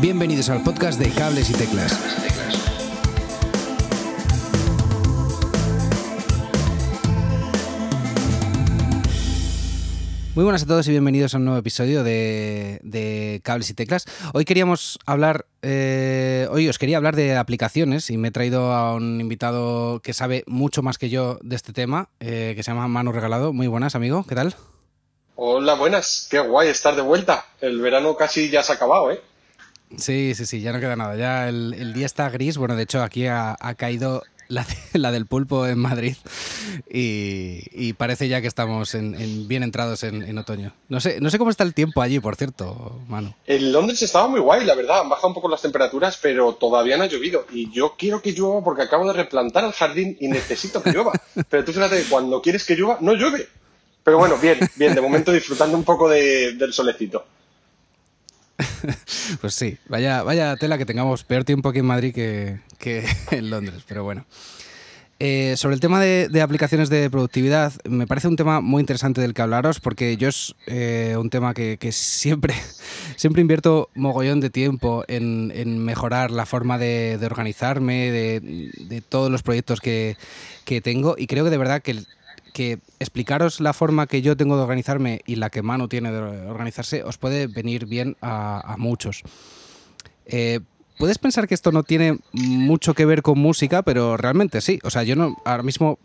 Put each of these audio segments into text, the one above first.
Bienvenidos al podcast de Cables y Teclas. Muy buenas a todos y bienvenidos a un nuevo episodio de, Cables y Teclas. Hoy queríamos hablar, eh, hoy os quería hablar de aplicaciones y me he traído a un invitado que sabe mucho más que yo de este tema, eh, que se llama Manu Regalado. Muy buenas, amigo, ¿qué tal? Hola, buenas, qué guay estar de vuelta. El verano casi ya se ha acabado, ¿eh? Sí, sí, sí, ya no queda nada. Ya el, día está gris. Bueno, de hecho, aquí ha, caído la, del pulpo en Madrid y, parece ya que estamos en, bien entrados en, otoño. No sé, no sé cómo está el tiempo allí, por cierto, mano. En Londres estaba muy guay, la verdad. Han bajado un poco las temperaturas, pero todavía no ha llovido. Y yo quiero que llueva porque acabo de replantar el jardín y necesito que llueva. pero tú fíjate, cuando quieres que llueva, no llueve. Pero bueno, bien, bien, de momento disfrutando un poco del solecito. pues sí, vaya, vaya tela que tengamos peor tiempo aquí en Madrid que, en Londres, pero bueno. Eh, sobre el tema de, aplicaciones de productividad, me parece un tema muy interesante del que hablaros, porque yo es eh, un tema que, siempre, siempre invierto mogollón de tiempo en, mejorar la forma de, organizarme, de, todos los proyectos que, que, tengo, y creo que de verdad que que explicaros la forma que yo tengo de organizarme y la que Manu tiene de organizarse os puede venir bien a, muchos. Eh, puedes pensar que esto no tiene mucho que ver con música, pero realmente sí. O sea, yo ahora mismo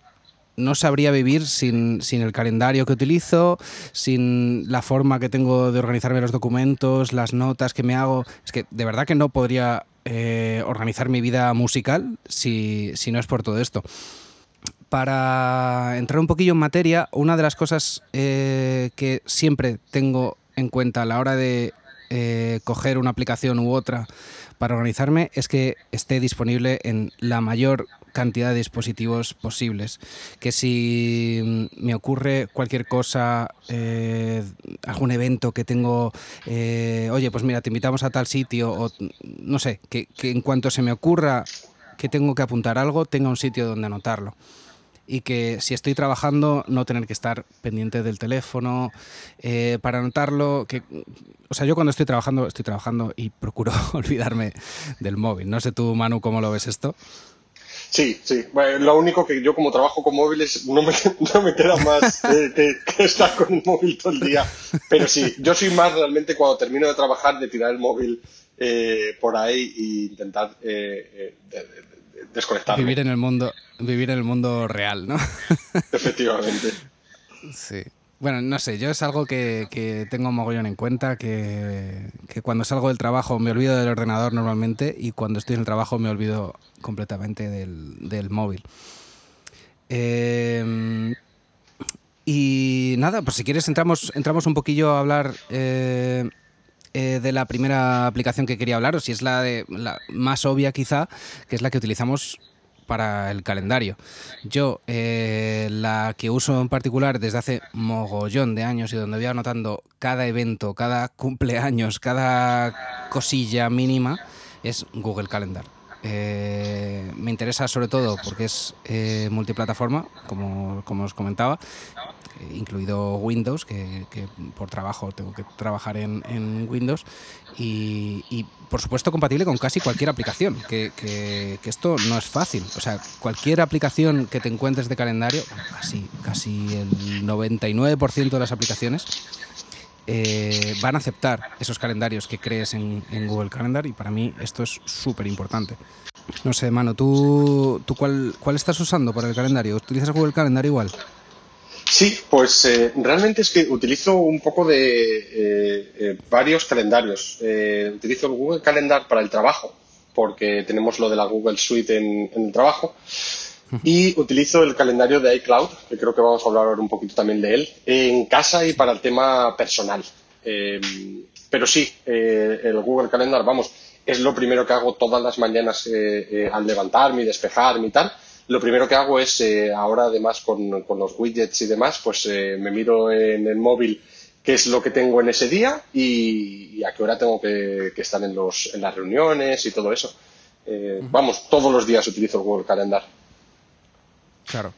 no sabría vivir sin, el calendario que utilizo, sin la forma que tengo de organizarme los documentos, las notas que me hago. Es que de verdad que no podría eh, organizar mi vida musical si, si no es por todo esto para entrar un poquillo en materia, una de las cosas eh, que siempre tengo en cuenta a la hora de eh, coger una aplicación u otra para organizarme es que esté disponible en la mayor cantidad de dispositivos posibles. Que si me ocurre cualquier cosa, eh, algún evento que tengo, oye, pues mira, te invitamos a tal sitio, o no sé, que en cuanto se me ocurra que tengo que apuntar algo, tenga un sitio donde anotarlo y que si estoy trabajando no tener que estar pendiente del teléfono eh, para anotarlo. Que, o sea, yo cuando estoy trabajando, estoy trabajando y procuro olvidarme del móvil. No sé tú, Manu, cómo lo ves esto. Sí, sí. lo único que yo como trabajo con móviles no me, no me queda más que, estar con el móvil todo el día. Pero sí, yo soy más realmente cuando termino de trabajar de tirar el móvil eh, por ahí e intentar eh, desconectar. Vivir en el mundo, vivir en el mundo real, ¿no? Efectivamente. Sí. Bueno, no sé, yo es algo que, que tengo mogollón en cuenta, que, cuando salgo del trabajo me olvido del ordenador normalmente y cuando estoy en el trabajo me olvido completamente del, móvil. Em, y nada, pues si quieres entramos, entramos un poquillo a hablar eh, eh, de la primera aplicación que quería hablaros, y es la, de, la más obvia quizá, que es la que utilizamos para el calendario. Yo, eh, la que uso en particular desde hace mogollón de años y donde voy anotando cada evento, cada cumpleaños, cada cosilla mínima, es Google Calendar. Eh, me interesa sobre todo porque es multiplataforma, como, como os comentaba, incluido Windows, que, por trabajo tengo que trabajar en, Windows, y, por supuesto compatible con casi cualquier aplicación, que, esto no es fácil. O sea, cualquier aplicación que te encuentres de calendario, casi, casi el 99% de las aplicaciones, eh, van a aceptar esos calendarios que crees en, Google Calendar y para mí esto es súper importante. No sé, mano, ¿tú, tú cuál, cuál estás usando para el calendario? ¿Utilizas Google Calendar igual? Sí, pues eh, realmente es que utilizo un poco de eh, eh, varios calendarios. utilizo el Google Calendar para el trabajo, porque tenemos lo de la Google Suite en, el trabajo. Y utilizo el calendario de iCloud, que creo que vamos a hablar ahora un poquito también de él, en casa y para el tema personal. pero sí, el Google Calendar, vamos, es lo primero que hago todas las mañanas al levantarme y despejarme y tal lo primero que hago es, eh, ahora además con, los widgets y demás, pues eh, me miro en el móvil qué es lo que tengo en ese día y, a qué hora tengo que, estar en, los, en las reuniones y todo eso. Eh, vamos, todos los días utilizo el Google Calendar. Claro,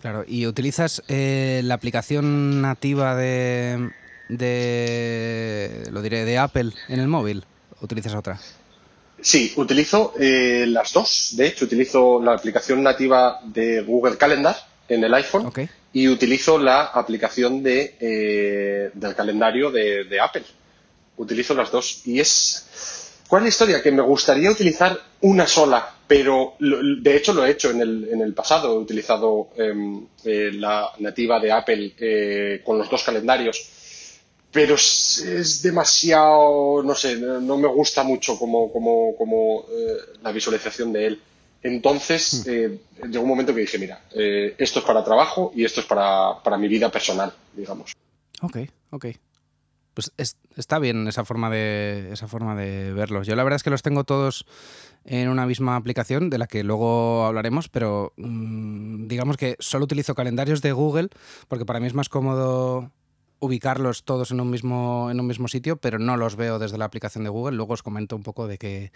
claro. ¿Y utilizas la aplicación nativa de, de, lo diré, de Apple en el móvil? utilizas otra? Sí, utilizo eh, las dos. De hecho, utilizo la aplicación nativa de Google Calendar en el iPhone y utilizo la aplicación de, eh, del calendario de, Apple. Utilizo las dos y es... ¿Cuál es la historia? Que me gustaría utilizar una sola, pero de hecho lo he hecho en el, en el pasado. He utilizado em, eh, la nativa de Apple con los dos calendarios pero es, demasiado, no sé, no me gusta mucho como, como, como eh, la visualización de él. Entonces, hmm. eh, llegó un momento que dije, mira, eh, esto es para trabajo y esto es para, para, mi vida personal, digamos. Ok, ok. Pues está bien esa forma de esa forma de verlos. Yo la verdad es que los tengo todos en una misma aplicación de la que luego hablaremos, pero mm, digamos que solo utilizo calendarios de Google porque para mí es más cómodo ubicarlos todos en un mismo en un mismo sitio, pero no los veo desde la aplicación de Google. Luego os comento un poco de qué,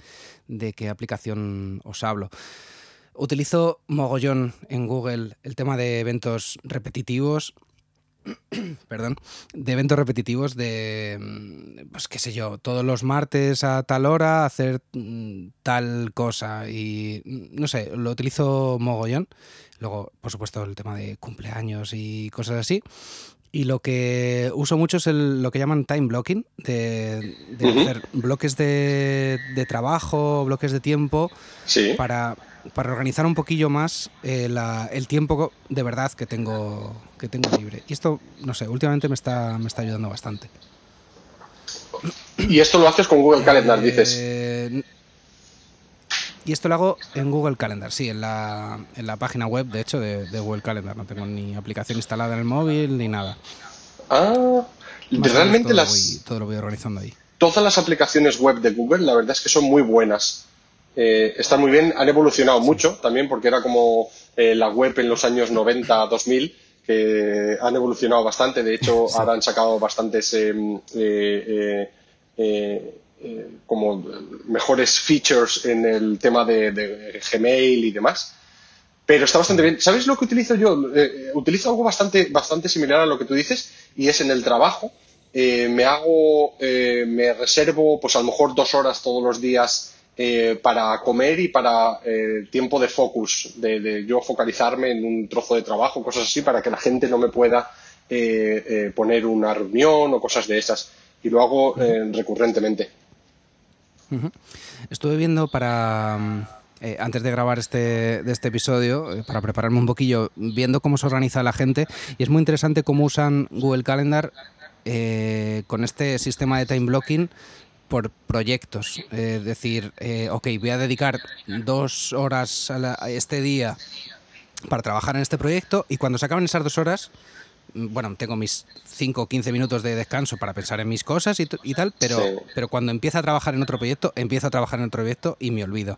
de qué aplicación os hablo. Utilizo mogollón en Google el tema de eventos repetitivos. perdón, de eventos repetitivos de, pues qué sé yo, todos los martes a tal hora hacer mm, tal cosa y no sé, lo utilizo mogollón. Luego, por supuesto, el tema de cumpleaños y cosas así. Y lo que uso mucho es lo que llaman time blocking, de, hacer bloques de, trabajo, bloques de tiempo, para, para, organizar un poquillo más eh, el tiempo de verdad que tengo, que tengo libre. Y esto, no sé, últimamente me está, me está ayudando bastante. ¿Y esto lo haces con Google Calendar, dices? Y esto lo hago en Google Calendar, sí, en la, en la página web, de hecho, de, Google Calendar. No tengo ni aplicación instalada en el móvil ni nada. Ah, realmente todo las. Voy, todo lo voy organizando ahí. Todas las aplicaciones web de Google, la verdad es que son muy buenas. Eh, están muy bien, han evolucionado mucho también, porque era como eh, la web en los años 90, 2000, que han evolucionado bastante. De hecho, ahora han sacado bastantes. Em, eh, eh, como mejores features en el tema de, Gmail y demás. Pero está bastante bien. ¿Sabes lo que utilizo yo? Eh, utilizo algo bastante, bastante similar a lo que tú dices y es en el trabajo. Eh, me hago, me reservo pues a lo mejor dos horas todos los días para comer y para tiempo de focus, de, yo focalizarme en un trozo de trabajo, cosas así, para que la gente no me pueda poner una reunión o cosas de esas. Y lo hago recurrentemente. Estuve viendo para... Mm, eh, antes de grabar este, de este episodio, eh, para prepararme un poquillo, viendo cómo se organiza la gente, y es muy interesante cómo usan Google Calendar eh, con este sistema de time blocking por proyectos. Es decir, ok, voy a dedicar dos horas a, este día para trabajar en este proyecto y cuando se acaben esas dos horas, bueno, tengo mis 5 o 15 minutos de descanso para pensar en mis cosas y, tal, pero, pero cuando empiezo a trabajar en otro proyecto, empiezo a trabajar en otro proyecto y me olvido.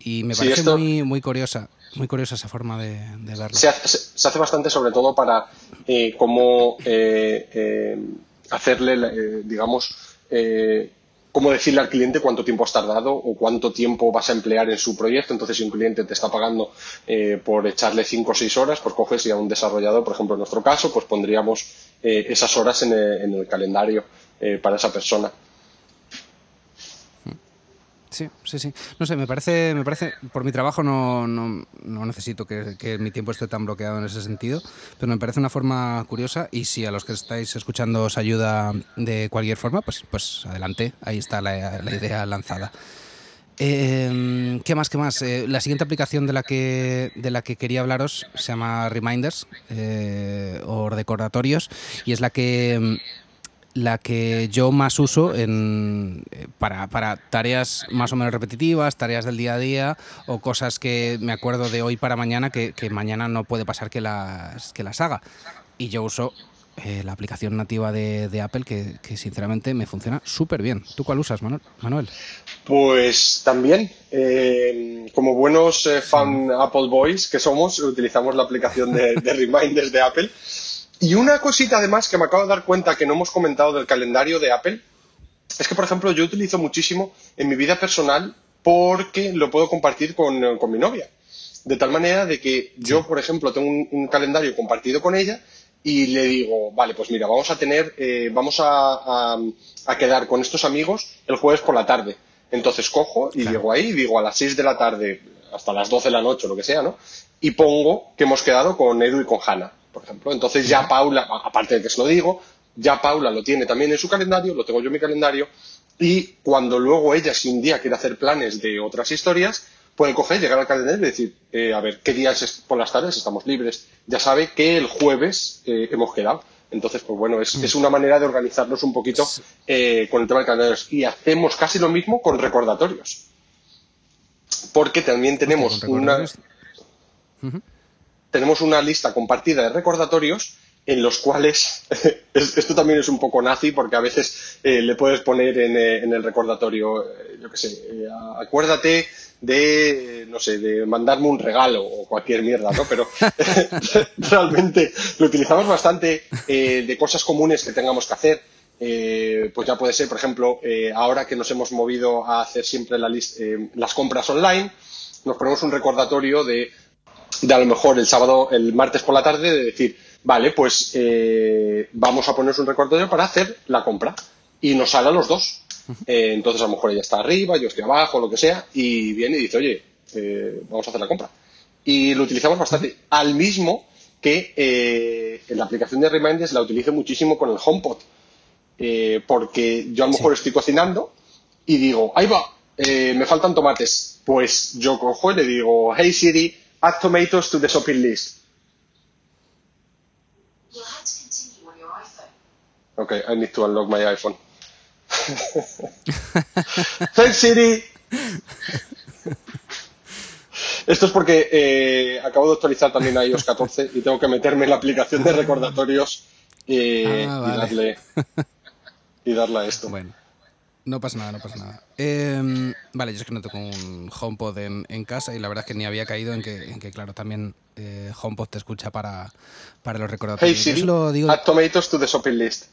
Y me parece muy, muy curiosa, muy curiosa esa forma de, verlo. Se hace, bastante sobre todo para eh, cómo eh, eh, hacerle, digamos, cómo decirle al cliente cuánto tiempo has tardado o cuánto tiempo vas a emplear en su proyecto. Entonces, si un cliente te está pagando eh, por echarle cinco o seis horas, pues coges y a un desarrollador, por ejemplo, en nuestro caso, pues pondríamos eh, esas horas en el, calendario eh, para esa persona. Sí, sí, sí. No sé, me parece, me parece, por mi trabajo no, no, necesito que, mi tiempo esté tan bloqueado en ese sentido, pero me parece una forma curiosa y si a los que estáis escuchando os ayuda de cualquier forma, pues, pues adelante, ahí está la, idea lanzada. Em, ¿Qué más? ¿Qué más? Eh, la siguiente aplicación de la que de la que quería hablaros se llama Reminders eh, o recordatorios y es la que la que yo más uso en, eh, para, para, tareas más o menos repetitivas, tareas del día a día o cosas que me acuerdo de hoy para mañana que, mañana no puede pasar que las, que las haga. Y yo uso eh, la aplicación nativa de, Apple que, sinceramente me funciona súper bien. ¿Tú cuál usas, Manuel? Pues también, eh, como buenos fan Apple Boys que somos, utilizamos la aplicación de, de Reminders de Apple. Y una cosita además que me acabo de dar cuenta que no hemos comentado del calendario de Apple es que, por ejemplo, yo utilizo muchísimo en mi vida personal porque lo puedo compartir con, mi novia. De tal manera de que yo, por ejemplo, tengo un, calendario compartido con ella y le digo, vale, pues mira, vamos a tener, eh, vamos a, quedar con estos amigos el jueves por la tarde. Entonces cojo y llego ahí, digo a las 6 de la tarde hasta las 12 de la noche, lo que sea, ¿no? Y pongo que hemos quedado con Edu y con Hanna, por ejemplo. Entonces ya Paula, aparte de que se lo digo, ya Paula lo tiene también en su calendario, lo tengo yo en mi calendario, y cuando luego ella, si un día quiere hacer planes de otras historias, puede coger, llegar al calendario y decir, eh, a ver, ¿qué días por las tardes estamos libres? Ya sabe que el jueves eh, hemos quedado. Entonces, pues bueno, es, es, una manera de organizarnos un poquito eh, con el tema de calendarios. Y hacemos casi lo mismo con recordatorios. Porque también tenemos una, tenemos una lista compartida de recordatorios en los cuales esto también es un poco nazi porque a veces eh, le puedes poner en, eh, el recordatorio, eh, yo qué sé, acuérdate de, no sé, de mandarme un regalo o cualquier mierda, ¿no? Pero realmente lo utilizamos bastante de cosas comunes que tengamos que hacer. pues ya puede ser, por ejemplo, ahora que nos hemos movido a hacer siempre la las compras online, nos ponemos un recordatorio de, de a lo mejor el sábado, el martes por la tarde, de decir, vale, pues eh, vamos a ponernos un recordatorio para hacer la compra. Y nos sale a los dos. Eh, entonces a lo mejor ella está arriba, yo estoy abajo, lo que sea, y viene y dice, oye, eh, vamos a hacer la compra. Y lo utilizamos bastante. Al mismo que en la aplicación de Reminders la utilizo muchísimo con el HomePod. porque yo a lo mejor estoy cocinando y digo, ahí va, me faltan tomates. Pues yo cojo y le digo, hey Siri, add tomatoes to the shopping list Okay, I need to unlock my iPhone. Thanks, Siri. Esto es porque eh, acabo de actualizar también a iOS 14 y tengo que meterme en la aplicación de recordatorios eh, ah, y, darle, y darle a esto. Bueno, no pasa nada, no pasa nada. Em, vale, yo es que no tengo un HomePod en, en, casa y la verdad es que ni había caído en que, en que claro, también eh, HomePod te escucha para, para los recordatorios. Hey Siri, add tomatoes to the shopping list.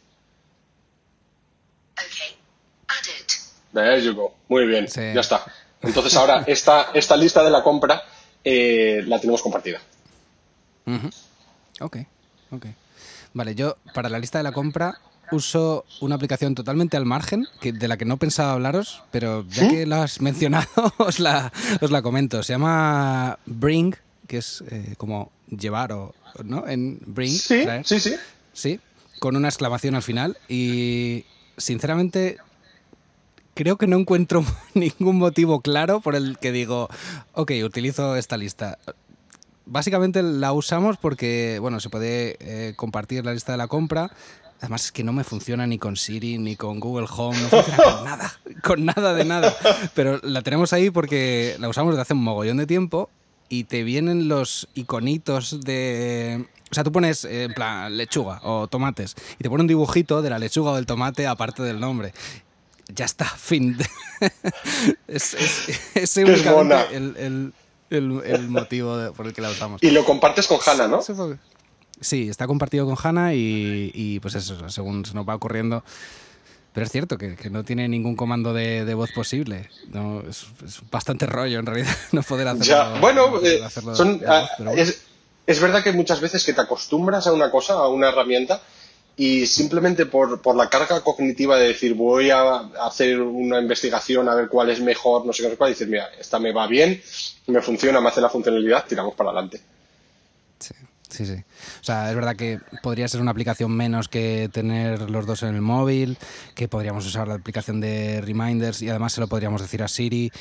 There you go. Muy bien, ya está. Entonces ahora esta, esta lista de la compra eh, la tenemos compartida. Ok, ok. Vale, yo para la lista de la compra uso una aplicación totalmente al margen, que, de la que no pensaba hablaros, pero ya que la has mencionado, os la, os la comento. Se llama Bring, que es eh, como llevar o, ¿no? En Bring. Sí, sí, sí. Sí, con una exclamación al final. Y sinceramente creo que no encuentro ningún motivo claro por el que digo, ok, utilizo esta lista. Básicamente la usamos porque, bueno, se puede eh, compartir la lista de la compra. Además es que no me funciona ni con Siri ni con Google Home, no funciona con nada, con nada de nada. Pero la tenemos ahí porque la usamos desde hace un mogollón de tiempo y te vienen los iconitos de... O sea, tú pones eh, en plan lechuga o tomates y te pone un dibujito de la lechuga o del tomate aparte del nombre ya está, fin. es, es, únicamente el, el, motivo por el que la usamos. Y lo compartes con Hanna, ¿no? Sí, está compartido con Hanna y, y, pues eso, según se nos va ocurriendo. Pero es cierto que, que no tiene ningún comando de, de voz posible. No, es, bastante rollo en realidad no poder hacerlo. Ya. Bueno, eh, ah, es, es verdad que muchas veces que te acostumbras a una cosa, a una herramienta, y simplemente por, por, la carga cognitiva de decir voy a hacer una investigación a ver cuál es mejor, no sé qué, cuál, y decir, mira, esta me va bien, me funciona, me hace la funcionalidad, tiramos para adelante. Sí, sí, sí. O sea, es verdad que podría ser una aplicación menos que tener los dos en el móvil, que podríamos usar la aplicación de Reminders y además se lo podríamos decir a Siri.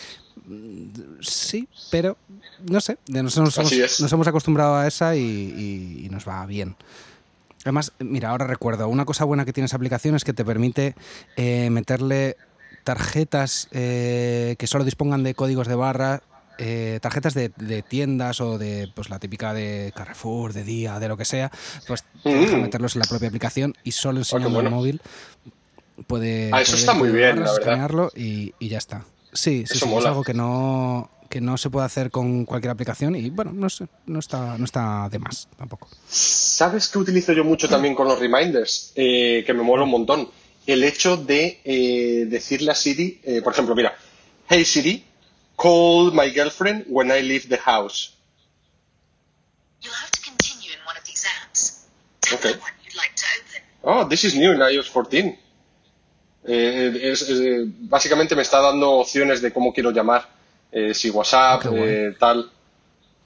Sí, pero no sé, nos, nos, hemos, nos hemos, acostumbrado a esa y, y nos va bien. Además, mira, ahora recuerdo, una cosa buena que tiene esa aplicación es que te permite eh, meterle tarjetas eh, que solo dispongan de códigos de barra, eh, tarjetas de, tiendas o de pues la típica de Carrefour, de Día, de lo que sea, pues mm. meterlos en la propia aplicación y solo ah, enseñando el móvil puede, ah, eso está muy bien, y, y, ya está. Sí, sí, sí es algo que no que no se puede hacer con cualquier aplicación y bueno, no sé, no está, no está de más tampoco. ¿Sabes qué utilizo yo mucho también con los reminders? Eh, que me mola un montón. El hecho de eh, decirle a Siri, eh, por ejemplo, mira, hey Siri, call my girlfriend when I leave the house. Okay. Oh, this is new in iOS 14. Eh, es- es, eh, básicamente me está dando opciones de cómo quiero llamar, eh, si WhatsApp, eh, tal.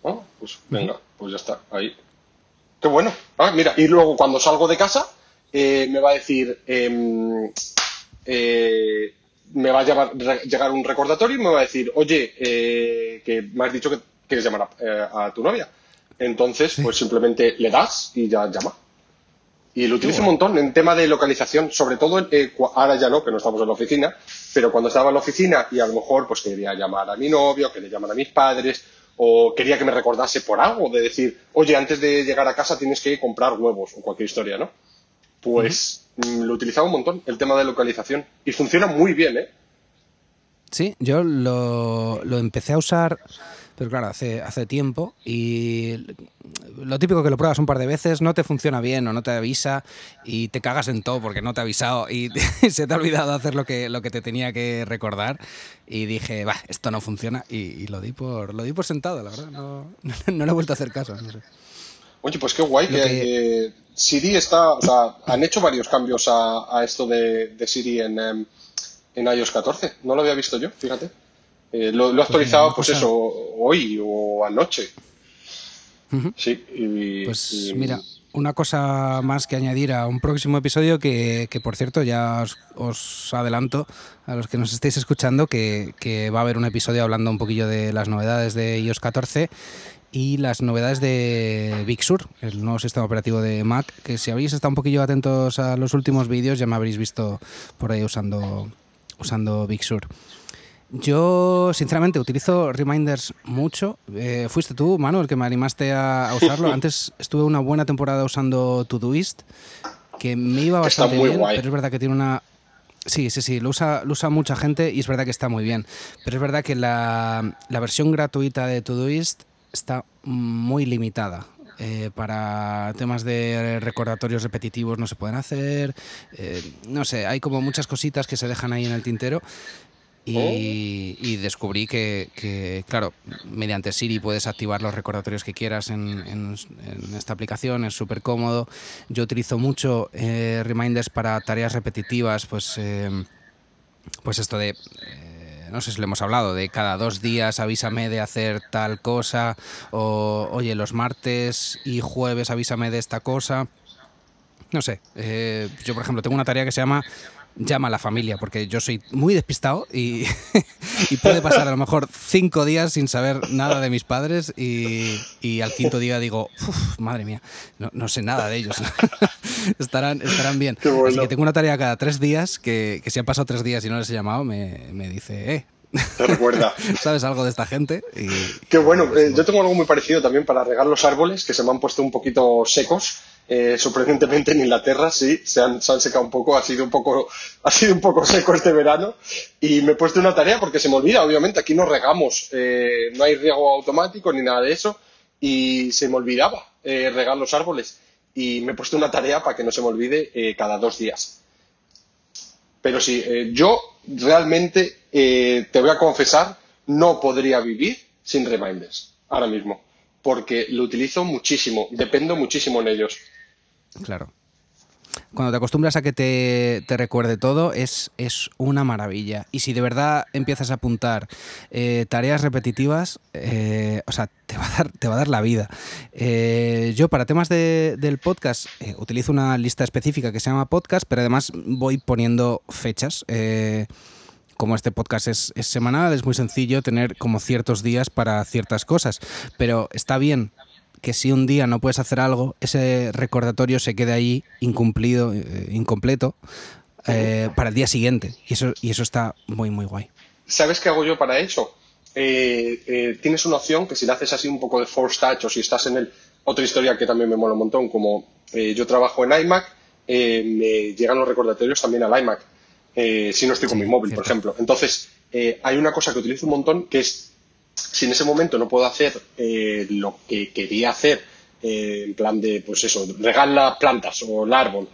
Oh, pues venga, pues ya está, ahí. Qué bueno. Ah, mira, y luego cuando salgo de casa, eh, me va a decir, em, eh, me va a re- llegar un recordatorio y me va a decir, oye, eh, que me has dicho que quieres llamar a, eh, a tu novia. Entonces, pues simplemente le das y ya llama. Y lo utilizo un montón en tema de localización, sobre todo eh, ahora ya no, que no estamos en la oficina, pero cuando estaba en la oficina y a lo mejor pues quería llamar a mi novio, quería llamar a mis padres, o quería que me recordase por algo, de decir, oye, antes de llegar a casa tienes que comprar huevos o cualquier historia, ¿no? Pues lo utilizaba un montón, el tema de localización. Y funciona muy bien, ¿eh? Sí, yo lo, lo empecé a usar, pero claro, hace, hace tiempo y lo típico que lo pruebas un par de veces, no te funciona bien o no te avisa y te cagas en todo porque no te ha avisado y se te ha olvidado hacer lo que, lo que te tenía que recordar y dije, va, esto no funciona y, y lo, di por, lo di por sentado, la verdad, no, no, le he vuelto a hacer caso. No sé. Oye, pues qué guay que, Siri está, o sea, han hecho varios cambios a, a esto de, de Siri en, em, en iOS 14. No lo había visto yo, fíjate. Eh, lo, lo he actualizado, una pues eso, hoy o anoche. Sí, y, Pues y- mira, una cosa más que añadir a un próximo episodio que, que, por cierto ya os, os adelanto a los que nos estéis escuchando que, que va a haber un episodio hablando un poquillo de las novedades de iOS 14 y las novedades de Big Sur, el nuevo sistema operativo de Mac, que si habéis estado un poquillo atentos a los últimos vídeos ya me habréis visto por ahí usando, usando Big Sur. Yo, sinceramente, utilizo reminders mucho. Eh, fuiste tú, Manu, el que me animaste a, a usarlo. Antes estuve una buena temporada usando Todoist, que me iba bastante bien, guay. pero es verdad que tiene una... Sí, sí, sí, lo usa, lo usa mucha gente y es verdad que está muy bien. Pero es verdad que la, la versión gratuita de Todoist está muy limitada. Eh, para temas de recordatorios repetitivos no se pueden hacer. eh, no sé, hay como muchas cositas que se dejan ahí en el tintero. Y, y descubrí que, que, claro, mediante Siri puedes activar los recordatorios que quieras en, en- en esta aplicación, es súper cómodo. Yo utilizo mucho eh, reminders para tareas repetitivas, pues, pues esto de, no sé si lo hemos hablado, de cada dos días avísame de hacer tal cosa, o oye, los martes y jueves avísame de esta cosa. No sé, eh, yo por ejemplo tengo una tarea que se llama llama a la familia, porque yo soy muy despistado y, y puede pasar a lo mejor cinco días sin saber nada de mis padres y, y al quinto día digo, "Uf, madre mía, no, no sé nada de ellos. estarán, estarán bien. Qué bueno. Así que tengo una tarea cada tres días que, que si han pasado tres días y no les he llamado, me, me dice, eh, te recuerda. ¿sabes algo de esta gente? Y, Qué bueno. Eh, yo tengo algo muy parecido también para regar los árboles que se me han puesto un poquito secos. Eh, sorprendentemente en Inglaterra sí, se han, se han secado un poco, ha sido un poco, ha sido un poco seco este verano y me he puesto una tarea porque se me olvida, obviamente, aquí no regamos, eh, no hay riego automático ni nada de eso y se me olvidaba eh, regar los árboles y me he puesto una tarea para que no se me olvide cada dos días. Pero sí, yo realmente te voy a confesar, no podría vivir sin reminders ahora mismo, porque lo utilizo muchísimo, dependo muchísimo en ellos. Claro. Cuando te acostumbras a que te, recuerde todo, es, es una maravilla. Y si de verdad empiezas a apuntar eh, tareas repetitivas, eh, o sea, te va a dar, te va a dar la vida. Eh, yo para temas de- del podcast utilizo una lista específica que se llama podcast, pero además voy poniendo fechas. como este podcast es, es semanal, es muy sencillo tener como ciertos días para ciertas cosas. Pero está bien que si un día no puedes hacer algo, ese recordatorio se quede ahí incumplido, eh, incompleto, eh, para el día siguiente. Y eso, y eso está muy, muy guay. ¿Sabes qué hago yo para eso? Eh, tienes una opción que si le haces así un poco de force touch o si estás en el... Otra historia que también me mola un montón, como yo trabajo en iMac, me llegan los recordatorios también al iMac, si no estoy con Sí, mi móvil, por ejemplo. Entonces, hay una cosa que utilizo un montón que es, si en ese momento no puedo hacer eh, lo que quería hacer, eh, en plan de, pues eso, regar las plantas o el árbol,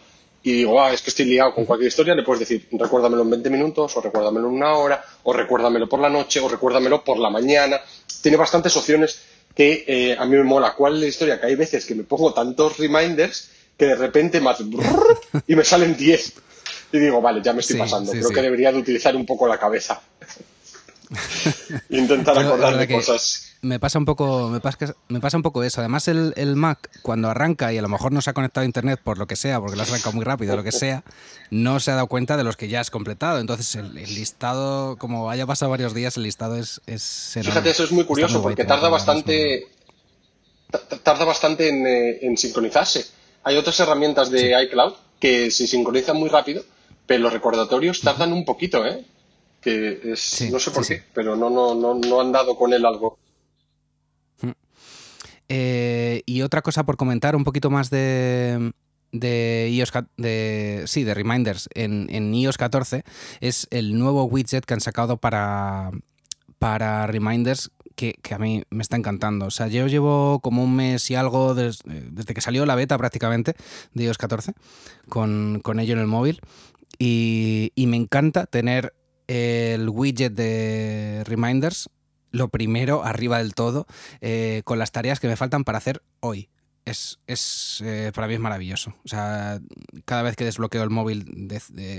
y digo, ah, es que estoy liado con cualquier historia, le puedes decir, recuérdamelo en 20 minutos, o recuérdamelo en una hora, o recuérdamelo por la noche, o recuérdamelo por la mañana. Tiene bastantes opciones que eh, a mí me mola. ¿Cuál es la historia? Que hay veces que me pongo tantos reminders que de repente me hace y me salen 10. Y digo, vale, ya me estoy pasando. Creo que debería de utilizar un poco la cabeza. Intentar acordarme cosas. Me pasa un poco, me pasa, me pasa un poco eso. Además, el, el, Mac, cuando arranca y a lo mejor no se ha conectado a internet por lo que sea, porque lo has arrancado muy rápido, lo que sea, no se ha dado cuenta de los que ya has completado. Entonces, el, listado, como haya pasado varios días, el listado es, es Fíjate, eso es muy curioso porque tarda bastante, tarda bastante eh, en, sincronizarse. Hay otras herramientas de iCloud que se sincronizan muy rápido, pero los recordatorios tardan un poquito, ¿eh? Que es, no sé por qué, pero no, no, no, no han dado con él algo. Eh, y otra cosa por comentar, un poquito más de, de iOS de, sí, de reminders en, en, iOS 14 es el nuevo widget que han sacado para, para reminders que, a mí me está encantando. O sea, yo llevo como un mes y algo desde que salió la beta prácticamente de iOS 14 con, con ello en el móvil y, y me encanta tener el widget de reminders lo primero, arriba del todo, eh, con las tareas que me faltan para hacer hoy. Es, es eh, para mí es maravilloso. O sea, cada vez que desbloqueo el móvil,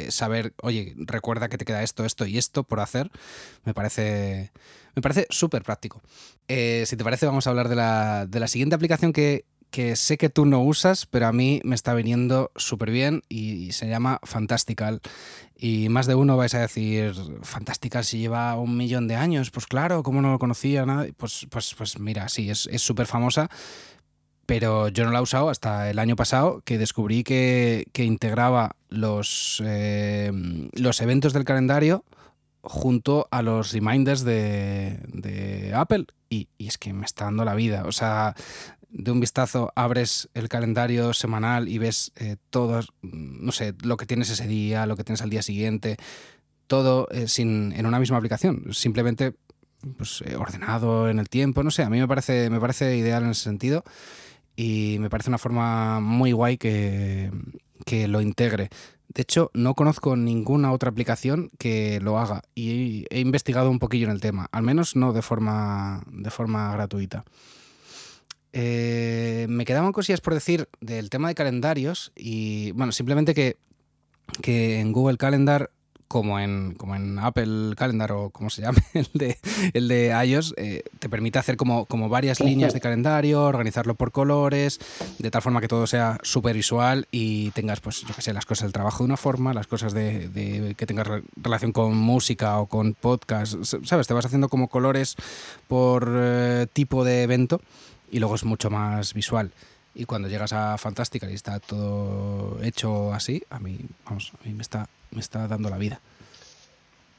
saber, oye, recuerda que te queda esto, esto y esto por hacer, me parece, me parece súper práctico. Eh, si te parece, vamos a hablar de la, de la siguiente aplicación que, que sé que tú no usas, pero a mí me está viniendo súper bien y, se llama Fantastical. Y más de uno vais a decir, Fantastical si lleva un millón de años, pues claro, ¿cómo no lo conocía? Nada? Pues, pues, pues mira, sí, es súper famosa, pero yo no la he usado hasta el año pasado que descubrí que, integraba los, eh, los eventos del calendario junto a los reminders de, Apple. Y, y, es que me está dando la vida. O sea, de un vistazo abres el calendario semanal y ves eh, todo, no sé, lo que tienes ese día, lo que tienes al día siguiente, todo eh, sin, en una misma aplicación, simplemente pues, eh, ordenado en el tiempo, no sé, a mí me parece, me parece ideal en ese sentido y me parece una forma muy guay que, que lo integre. De hecho, no conozco ninguna otra aplicación que lo haga y he investigado un poquillo en el tema, al menos no de forma, de forma gratuita. Eh, me quedaban cosillas por decir del tema de calendarios y bueno, simplemente que, que en Google Calendar como en, como en Apple Calendar o como se llame, el de, el de iOS, eh, te permite hacer como, como varias líneas de calendario, organizarlo por colores, de tal forma que todo sea súper visual y tengas, pues, yo que sé, las cosas del trabajo de una forma, las cosas de, que tengas relación con música o con podcast, ¿sabes? Te vas haciendo como colores por eh, tipo de evento y luego es mucho más visual. Y cuando llegas a Fantástica y está todo hecho así, a mí, vamos, a mí me está, me está dando la vida.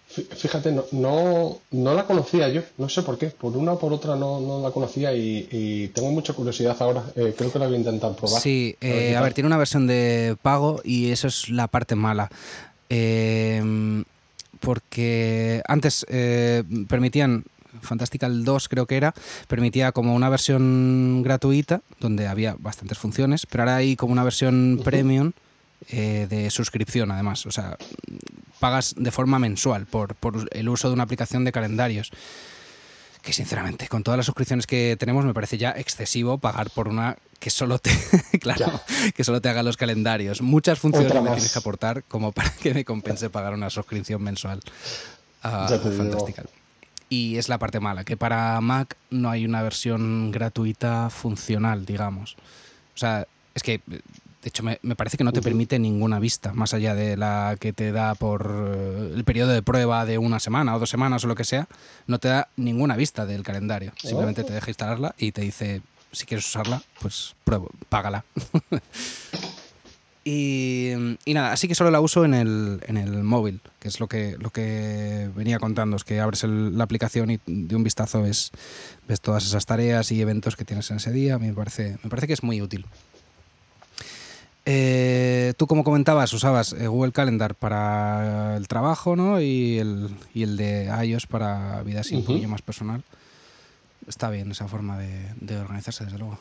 Fíjate, no, no, la conocía yo, no sé por qué, por una o por otra no, no la conocía y, tengo mucha curiosidad ahora, eh, creo que la voy a intentar probar. Sí, a, ver, eh, tiene una versión de pago y eso es la parte mala. Eh, porque antes permitían Fantastical 2 creo que era, permitía como una versión gratuita, donde había bastantes funciones, pero ahora hay como una versión premium eh, de suscripción además, o sea, pagas de forma mensual por, el uso de una aplicación de calendarios que sinceramente, con todas las suscripciones que tenemos, me parece ya excesivo pagar por una que solo te, claro, que solo te haga los calendarios. Muchas funciones me tienes que aportar como para que me compense pagar una suscripción mensual a Fantastical. Y es la parte mala, que para Mac no hay una versión gratuita funcional, digamos. O sea, es que, de hecho, me, parece que no te permite ninguna vista, más allá de la que te da por eh, el periodo de prueba de una semana o dos semanas o lo que sea, no te da ninguna vista del calendario. Simplemente oh. te deja instalarla y te dice, si quieres usarla, pues prueba, págala. Y, nada, así que solo la uso en el, en el móvil, que es lo que, lo que venía contando, es que abres la aplicación y de un vistazo ves, ves todas esas tareas y eventos que tienes en ese día. A mí me parece, me parece que es muy útil. Eh, tú, como comentabas, usabas eh, Google Calendar para el trabajo ¿no? y, el, y el de iOS para vida así un poquillo más personal. Está bien esa forma de, de organizarse, desde luego.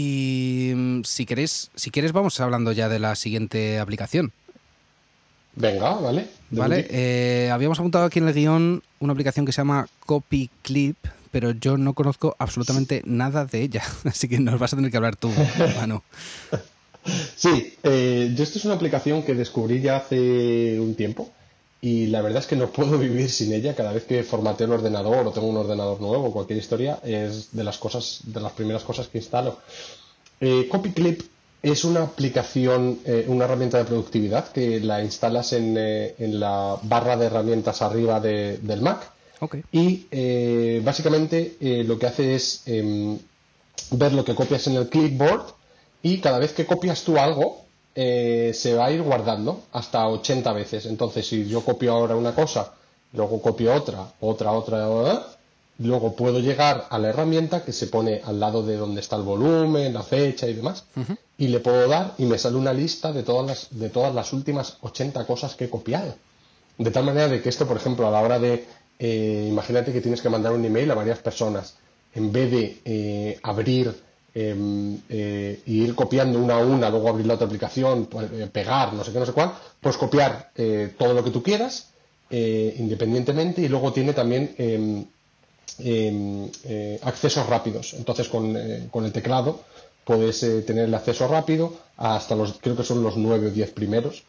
Y mm, si queréis, si quieres, vamos hablando ya de la siguiente aplicación. Venga, vale. Vale, eh, habíamos apuntado aquí en el guion una aplicación que se llama Copy Clip, pero yo no conozco absolutamente nada de ella, así que nos vas a tener que hablar tú, Manu. Sí, eh, yo esto es una aplicación que descubrí ya hace un tiempo y la verdad es que no puedo vivir sin ella. Cada vez que formateo un ordenador o tengo un ordenador nuevo cualquier historia, es de las cosas, de las primeras cosas que instalo. Eh, CopyClip es una aplicación, eh, una herramienta de productividad que la instalas en, eh, la barra de herramientas arriba del Mac. Y básicamente lo que hace es em, ver lo que copias en el clipboard y cada vez que copias tú algo, eh, se va a ir guardando hasta 80 veces. Entonces, si yo copio ahora una cosa, luego copio otra, otra, otra, luego puedo llegar a la herramienta que se pone al lado de donde está el volumen, la fecha y demás, y le puedo dar y me sale una lista de todas las, de todas las últimas 80 cosas que he copiado. De tal manera de que esto, por ejemplo, a la hora de, eh, imagínate que tienes que mandar un email a varias personas, en vez de eh, abrir Em, eh, y ir copiando una a una, luego abrir la otra aplicación, pues, eh, pegar, no sé qué, no sé cuál, pues copiar eh, todo lo que tú quieras independientemente y luego tiene también em, em, accesos rápidos. Entonces con, el teclado puedes tener el acceso rápido hasta los, creo que son los 9 o 10 primeros.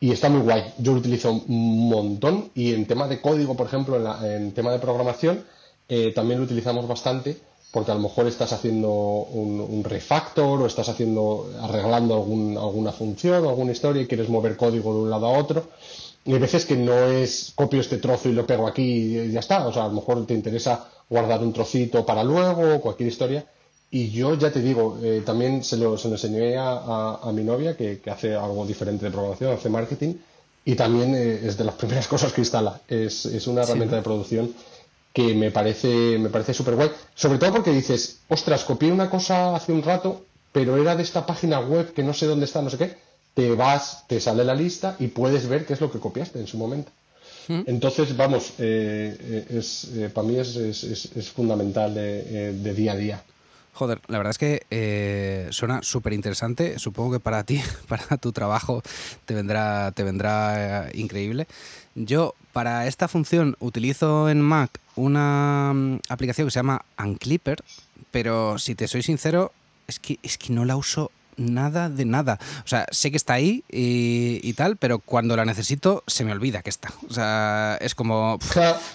Y está muy guay. Yo lo utilizo un montón y en tema de código, por ejemplo, en, en tema de programación, también lo utilizamos bastante porque a lo mejor estás haciendo un, refactor o estás haciendo arreglando alguna función o alguna historia y quieres mover código de un lado a otro. Y hay veces que no es copio este trozo y lo pego aquí y ya está. O sea, a lo mejor te interesa guardar un trocito para luego o cualquier historia. Y yo ya te digo, eh, también se lo, se enseñé a, mi novia que, hace algo diferente de programación, hace marketing y también eh, es de las primeras cosas que instala. Es, una herramienta de producción que me parece, me parece súper guay. Sobre todo porque dices, ostras, copié una cosa hace un rato, pero era de esta página web que no sé dónde está, no sé qué. Te vas, te sale la lista y puedes ver qué es lo que copiaste en su momento. Mm. Entonces, vamos, eh, eh, es, eh, para mí es, es, fundamental de, día a día. Joder, la verdad es que suena súper interesante. Supongo que para ti, para tu trabajo, te vendrá, te vendrá increíble. Yo, para esta función, utilizo en Mac una mm, aplicación que se llama Unclipper, pero si te soy sincero, es que, es que no la uso nada de nada. O sea, sé que está ahí y, tal, pero cuando la necesito se me olvida que está. O sea, es como,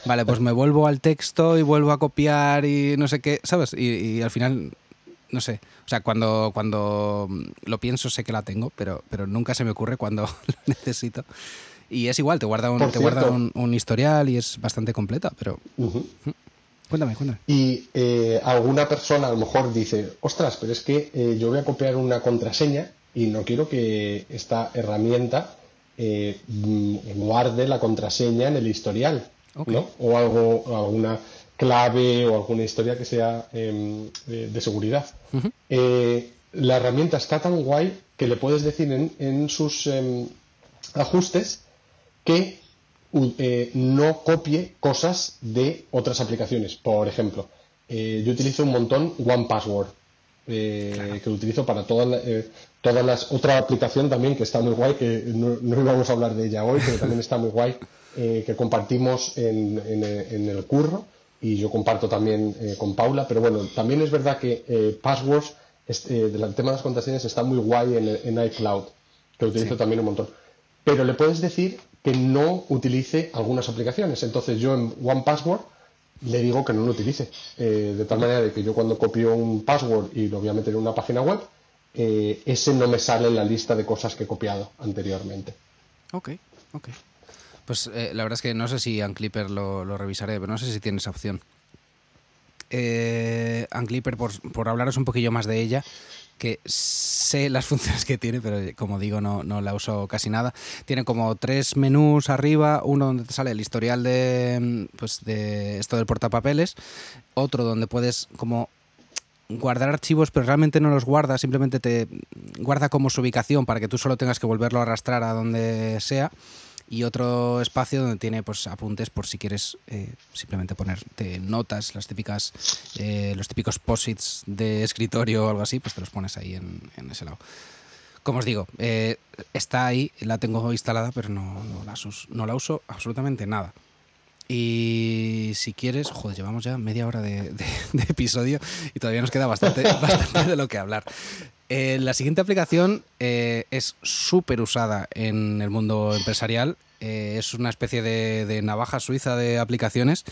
vale, pues me vuelvo al texto y vuelvo a copiar y no sé qué, ¿sabes? Y, al final, no sé. O sea, cuando, cuando lo pienso sé que la tengo, pero, pero nunca se me ocurre cuando lo necesito. Y es igual, te guarda un, te guarda un, historial y es bastante completa, pero... Cuéntame, cuéntame. Y eh, alguna persona a lo mejor dice, ostras, pero es que eh, yo voy a copiar una contraseña y no quiero que esta herramienta eh, guarde la contraseña en el historial, ¿no? O algo, alguna clave o alguna historia que sea em, de, seguridad. la herramienta está tan guay que le puedes decir en, en sus em, ajustes que eh, no copie cosas de otras aplicaciones. Por ejemplo, eh, yo utilizo un montón One Password, eh, que lo utilizo para todas, todas las. Otra aplicación también que está muy guay, que no, íbamos a hablar de ella hoy, pero también está muy guay, que compartimos en, el curro y yo comparto también con Paula. Pero bueno, también es verdad que Passwords, este, del tema de las contraseñas, está muy guay en, iCloud, que lo utilizo también un montón. Pero le puedes decir que no utilice algunas aplicaciones. Entonces yo en One Password le digo que no lo utilice. Eh, de tal manera de que yo cuando copio un password y lo voy a meter en una página web, eh, ese no me sale en la lista de cosas que he copiado anteriormente. Ok, ok. Pues eh, la verdad es que no sé si Unclipper lo, lo revisaré, pero no sé si tiene esa opción. Eh, Unclipper, por, por hablaros un poquillo más de ella, que sé las funciones que tiene, pero como digo, no, no la uso casi nada. Tiene como tres menús arriba, uno donde te sale el historial de, pues de esto del portapapeles, otro donde puedes como guardar archivos, pero realmente no los guarda, simplemente te guarda como su ubicación para que tú solo tengas que volverlo a arrastrar a donde sea y otro espacio donde tiene pues apuntes por si quieres eh, simplemente ponerte notas, las típicas, eh, los típicos posits de escritorio o algo así, pues te los pones ahí en, ese lado. Como os digo, eh, está ahí, la tengo instalada, pero no, la, no la uso absolutamente nada. Y si quieres, joder, llevamos ya media hora de, episodio y todavía nos queda bastante, bastante de lo que hablar. Eh, la siguiente aplicación eh, es súper usada en el mundo empresarial. Eh, es una especie de, navaja suiza de aplicaciones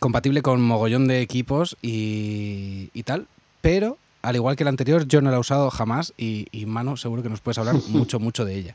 compatible con mogollón de equipos y, tal. Pero, al igual que la anterior, yo no la he usado jamás y, y Mano seguro que nos puedes hablar mucho, mucho de ella.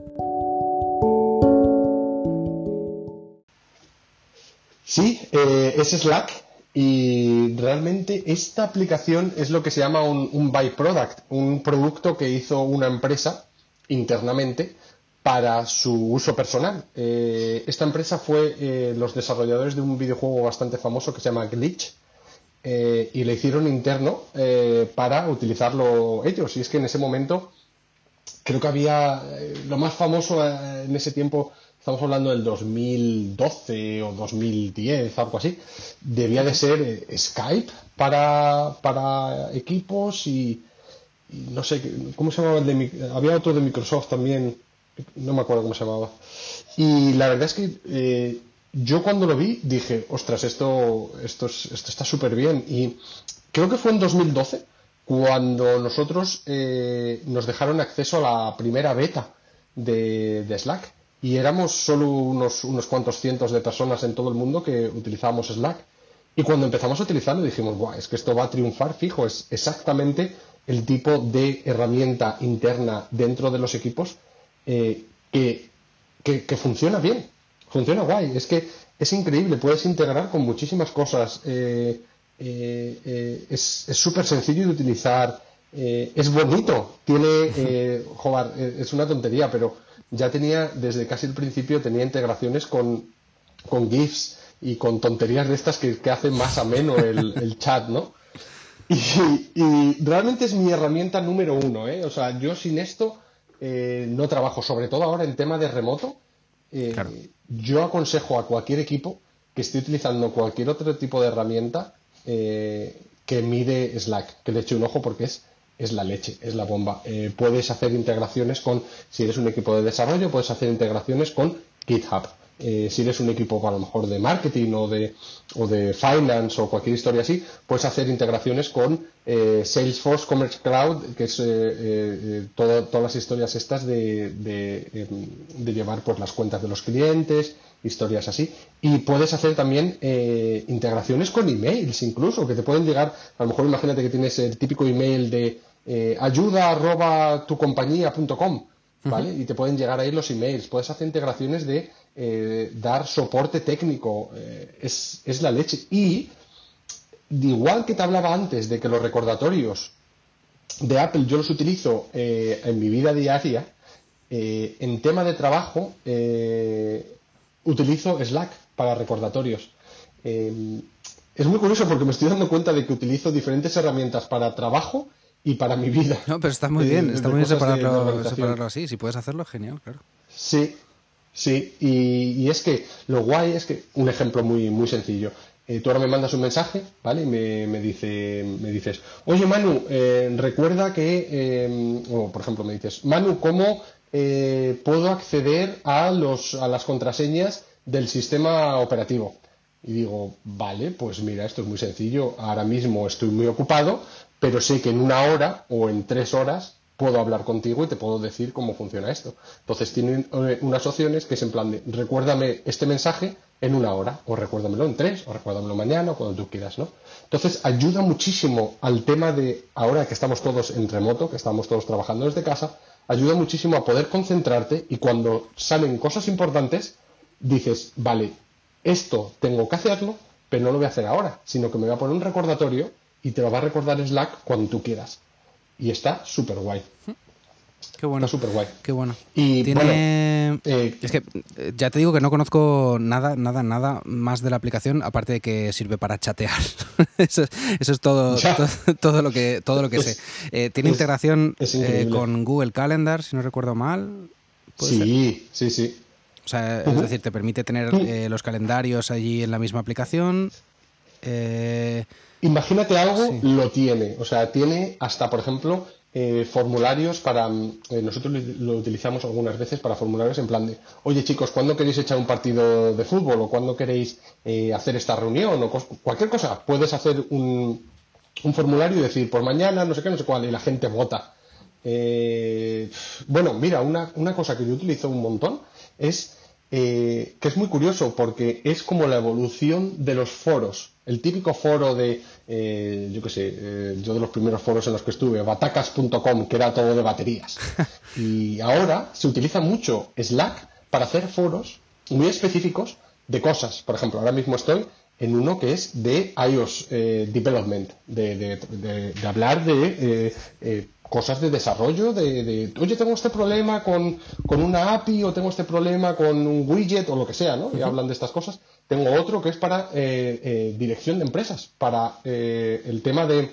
Sí, eh, es Slack y realmente esta aplicación es lo que se llama un, byproduct, un producto que hizo una empresa internamente para su uso personal. Eh, esta empresa fue eh, los desarrolladores de un videojuego bastante famoso que se llama Glitch y le hicieron interno para utilizarlo ellos. Y es que en ese momento creo que había lo más famoso en ese tiempo estamos hablando del 2012 o 2010, algo así, debía de ser eh, Skype para, para equipos y, no sé, ¿cómo se llamaba el de Había otro de Microsoft también, no me acuerdo cómo se llamaba. Y la verdad es que eh, yo cuando lo vi dije, ostras, esto, esto, esto está súper bien. Y creo que fue en 2012 cuando nosotros eh, nos dejaron acceso a la primera beta de, de Slack y éramos solo unos, unos cuantos cientos de personas en todo el mundo que utilizábamos Slack. Y cuando empezamos a utilizarlo dijimos, Buah, es que esto va a triunfar fijo, es exactamente el tipo de herramienta interna dentro de los equipos eh, que, que, funciona bien, funciona guay, es que es increíble, puedes integrar con muchísimas cosas, eh, eh, es súper sencillo de utilizar, es bonito, tiene, joder, es una tontería, pero ya tenía, desde casi el principio, tenía integraciones con, con GIFs y con tonterías de estas que, hacen más ameno el, el chat, ¿no? Y, realmente es mi herramienta número uno, ¿eh? O sea, yo sin esto eh, no trabajo, sobre todo ahora en tema de remoto. Eh, yo aconsejo a cualquier equipo que esté utilizando cualquier otro tipo de herramienta eh, que mire Slack, que le eche un ojo porque es es la leche, es la bomba. Eh, puedes hacer integraciones con, si eres un equipo de desarrollo, puedes hacer integraciones con GitHub. Eh, si eres un equipo a lo mejor de marketing o de, o de finance o cualquier historia así, puedes hacer integraciones con eh, Salesforce Commerce Cloud, que es todas las historias estas de, de, de, llevar pues, las cuentas de los clientes, historias así. Y puedes hacer también integraciones con emails incluso, que te pueden llegar, a lo mejor imagínate que tienes el típico email de eh, ayuda arroba tu compañía.com, ¿vale? Y te pueden llegar ahí los emails. Puedes hacer integraciones de eh, dar soporte técnico. Eh, es, es, la leche. Y, igual que te hablaba antes de que los recordatorios de Apple yo los utilizo en mi vida diaria, en tema de trabajo utilizo Slack para recordatorios. es muy curioso porque me estoy dando cuenta de que utilizo diferentes herramientas para trabajo y para mi vida. No, pero está muy bien, está muy bien separarlo, así. Si puedes hacerlo, genial, claro. Sí, sí. Y, es que lo guay es que, un ejemplo muy, muy sencillo. Eh, tú ahora me mandas un mensaje, ¿vale? Y me, me, dice, me dices, oye Manu, eh, recuerda que, eh, o por ejemplo me dices, Manu, ¿cómo puedo acceder a, los, a las contraseñas del sistema operativo? Y digo, vale, pues mira, esto es muy sencillo, ahora mismo estoy muy ocupado, pero sé que en una hora o en tres horas puedo hablar contigo y te puedo decir cómo funciona esto. Entonces tienen eh, unas opciones que es en plan de recuérdame este mensaje en una hora, o recuérdamelo en tres, o recuérdamelo mañana, o cuando tú quieras, ¿no? Entonces ayuda muchísimo al tema de ahora que estamos todos en remoto, que estamos todos trabajando desde casa, ayuda muchísimo a poder concentrarte y cuando salen cosas importantes, dices, vale, esto tengo que hacerlo, pero no lo voy a hacer ahora, sino que me voy a poner un recordatorio y te lo va a recordar Slack cuando tú quieras. Y está súper guay. Qué bueno. Está súper guay. Qué bueno. Y Tiene... bueno, eh, Es que eh, ya te digo que no conozco nada, nada, nada más de la aplicación, aparte de que sirve para chatear. eso, es- eso es todo, todo, todo lo que, todo lo que Es- sé. Eh, tiene es- integración eh, con Google Calendar, si no recuerdo mal. Sí, sí, sí. O sea, es decir, te permite tener los calendarios allí en la misma aplicación. Eh, Imagínate algo, Sí. lo tiene. O sea, tiene hasta, por ejemplo, eh, formularios para. mm, eh, nosotros lo utilizamos algunas veces para formularios en plan de: Oye, chicos, ¿cuándo queréis echar un partido de fútbol? ¿O cuándo queréis eh, hacer esta reunión? O cualquier cosa. Puedes hacer un, un formulario y decir: Por mañana, no sé qué, no sé cuál, y la gente vota. Eh, bueno, mira, una, una cosa que yo utilizo un montón es eh, que es muy curioso porque es como la evolución de los foros. El típico foro de, eh, yo qué sé, eh, yo de los primeros foros en los que estuve, batacas.com, que era todo de baterías. Y ahora se utiliza mucho Slack para hacer foros muy específicos de cosas. Por ejemplo, ahora mismo estoy en uno que es de iOS eh, Development, de, de- de- de hablar de eh, eh, cosas de desarrollo, de, de, oye, tengo este problema con, con una API o tengo este problema con un widget o lo que sea, ¿no? Y hablan de estas cosas. Tengo otro que es para eh, eh, dirección de empresas, para eh, el tema de,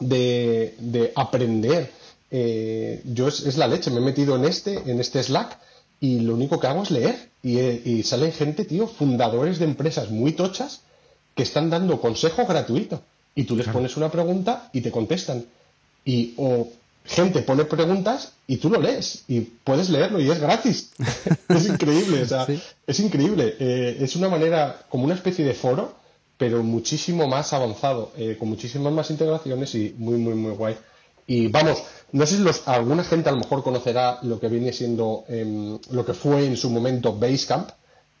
de, de aprender. Eh, yo es, es la leche, me he metido en este, en este Slack y lo único que hago es leer. Y, eh, y salen gente, tío, fundadores de empresas muy tochas que están dando consejo gratuito. Y tú les pones una pregunta y te contestan. Y o gente pone preguntas y tú lo lees y puedes leerlo y es gratis. es increíble, o sea, Sí. es increíble. Eh, es una manera, como una especie de foro, pero muchísimo más avanzado, eh, con muchísimas más integraciones y muy, muy, muy guay. Y vamos, no sé si los, alguna gente a lo mejor conocerá lo que viene siendo, em, lo que fue en su momento Basecamp,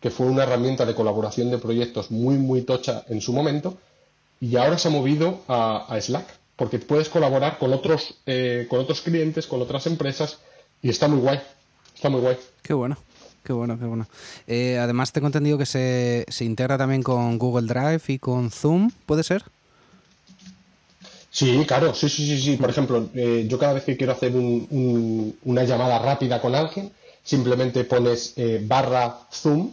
que fue una herramienta de colaboración de proyectos muy, muy tocha en su momento, y ahora se ha movido a, a Slack, porque puedes colaborar con otros, eh, con otros clientes, con otras empresas, y está muy guay, está muy guay. Qué bueno, qué bueno, qué bueno. Eh, además, tengo entendido que se, se integra también con Google Drive y con Zoom, ¿puede ser? Sí, claro, sí, sí, sí, sí. Por ejemplo, eh, yo cada vez que quiero hacer un- un- una llamada rápida con alguien, simplemente pones eh, barra Zoom,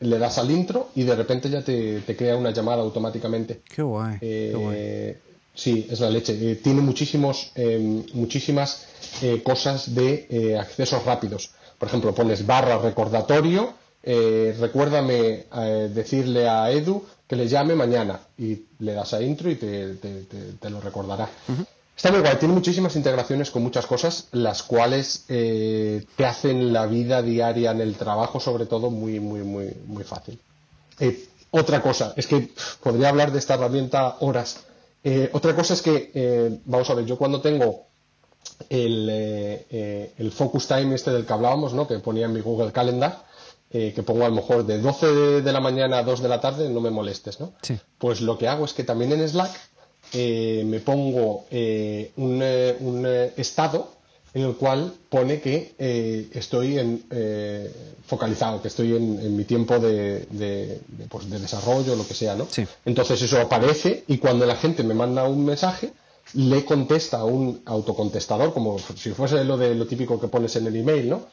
le das al intro y de repente ya te, te crea una llamada automáticamente. Qué guay, Eh, qué guay. Sí, es la leche. Eh, tiene muchísimos, eh, muchísimas eh, cosas de eh, accesos rápidos. Por ejemplo, pones barra recordatorio, eh, recuérdame decirle a Edu que le llame mañana y le das a intro y te, te- te- te lo recordará. Está muy guay, tiene muchísimas integraciones con muchas cosas, las cuales eh, te hacen la vida diaria en el trabajo, sobre todo, muy, muy, muy, muy fácil. Eh, otra cosa, es que podría hablar de esta herramienta horas. Eh, otra cosa es que, eh, vamos a ver, yo cuando tengo el, eh, eh, el focus time este del que hablábamos, ¿no? que ponía en mi Google Calendar, que pongo a lo mejor de 12 de, de la mañana a 2 de la tarde, no me molestes, ¿no? Sí. Pues lo que hago es que también en Slack eh, me pongo eh, un, un, estado en el cual pone que eh, estoy en, eh, focalizado, que estoy en, en mi tiempo de, de, de, pues, de desarrollo, lo que sea, ¿no? Sí. Entonces eso aparece y cuando la gente me manda un mensaje, le contesta a un autocontestador, como si fuese lo de lo típico que pones en el email, ¿no?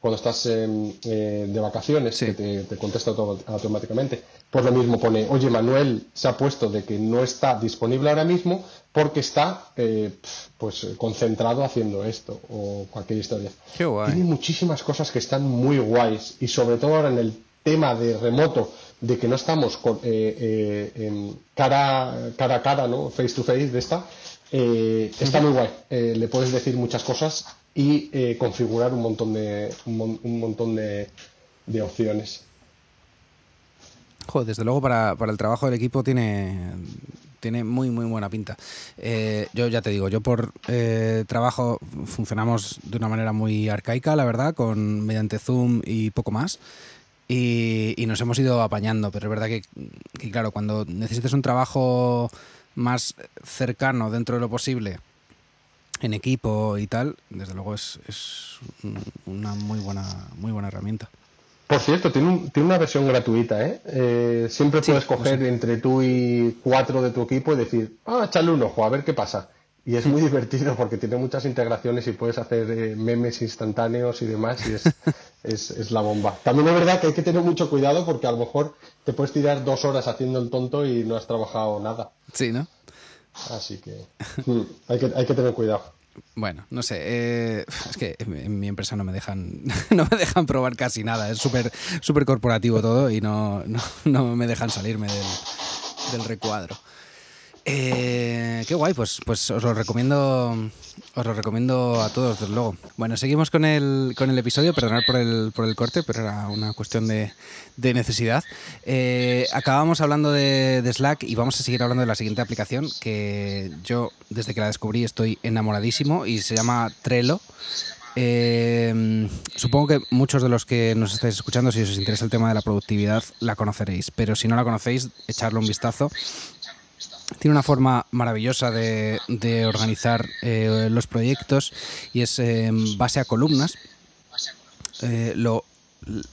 Cuando estás eh, eh, de vacaciones, Sí. que te, te contesta auto- automáticamente. Pues lo mismo pone, oye, Manuel se ha puesto de que no está disponible ahora mismo porque está eh, pues concentrado haciendo esto o cualquier historia. Qué guay. Tiene muchísimas cosas que están muy guays y sobre todo ahora en el tema de remoto, de que no estamos con, eh, eh, en cara, cara a cara, ¿no? Face to face de esta, eh, está muy guay. Eh, le puedes decir muchas cosas y eh, configurar un montón de, un, un montón de, de opciones. Joder, desde luego para, para el trabajo del equipo tiene, tiene muy, muy buena pinta. Eh, yo ya te digo, yo por eh, trabajo funcionamos de una manera muy arcaica, la verdad, con mediante Zoom y poco más. Y, y nos hemos ido apañando, pero es verdad que, que, claro, cuando necesites un trabajo más cercano dentro de lo posible, en equipo y tal, desde luego es, es un- una muy buena, muy buena herramienta. Por cierto, tiene, un- tiene una versión gratuita, ¿eh? Eh, siempre puedes coger entre tú y cuatro de tu equipo y decir, ah, échale un ojo, a ver qué pasa. y es muy divertido porque tiene muchas integraciones y puedes hacer eh, memes instantáneos y demás y es, es, la bomba. También es verdad que hay que tener mucho cuidado porque a lo mejor te puedes tirar dos horas haciendo el tonto y no has trabajado nada. Sí, ¿no? Así que mm, hay que, hay que tener cuidado. Bueno, no sé, eh, es que en mi empresa no me dejan, no me dejan probar casi nada, es súper súper corporativo todo y no, no, me dejan salirme del, del recuadro. Eh, qué guay, pues, pues os lo recomiendo. Os lo recomiendo a todos, desde luego. Bueno, seguimos con el, con el episodio, perdonad por el, por el corte, pero era una cuestión de, de necesidad. Eh, acabamos hablando de, Slack y vamos a seguir hablando de la siguiente aplicación que yo, desde que la descubrí, estoy enamoradísimo y se llama Trello. Eh, supongo que muchos de los que nos estáis escuchando, si os interesa el tema de la productividad, la conoceréis, pero si no la conocéis, echarle un vistazo tiene una forma maravillosa de, organizar eh, los proyectos y es en base a columnas. Eh, lo,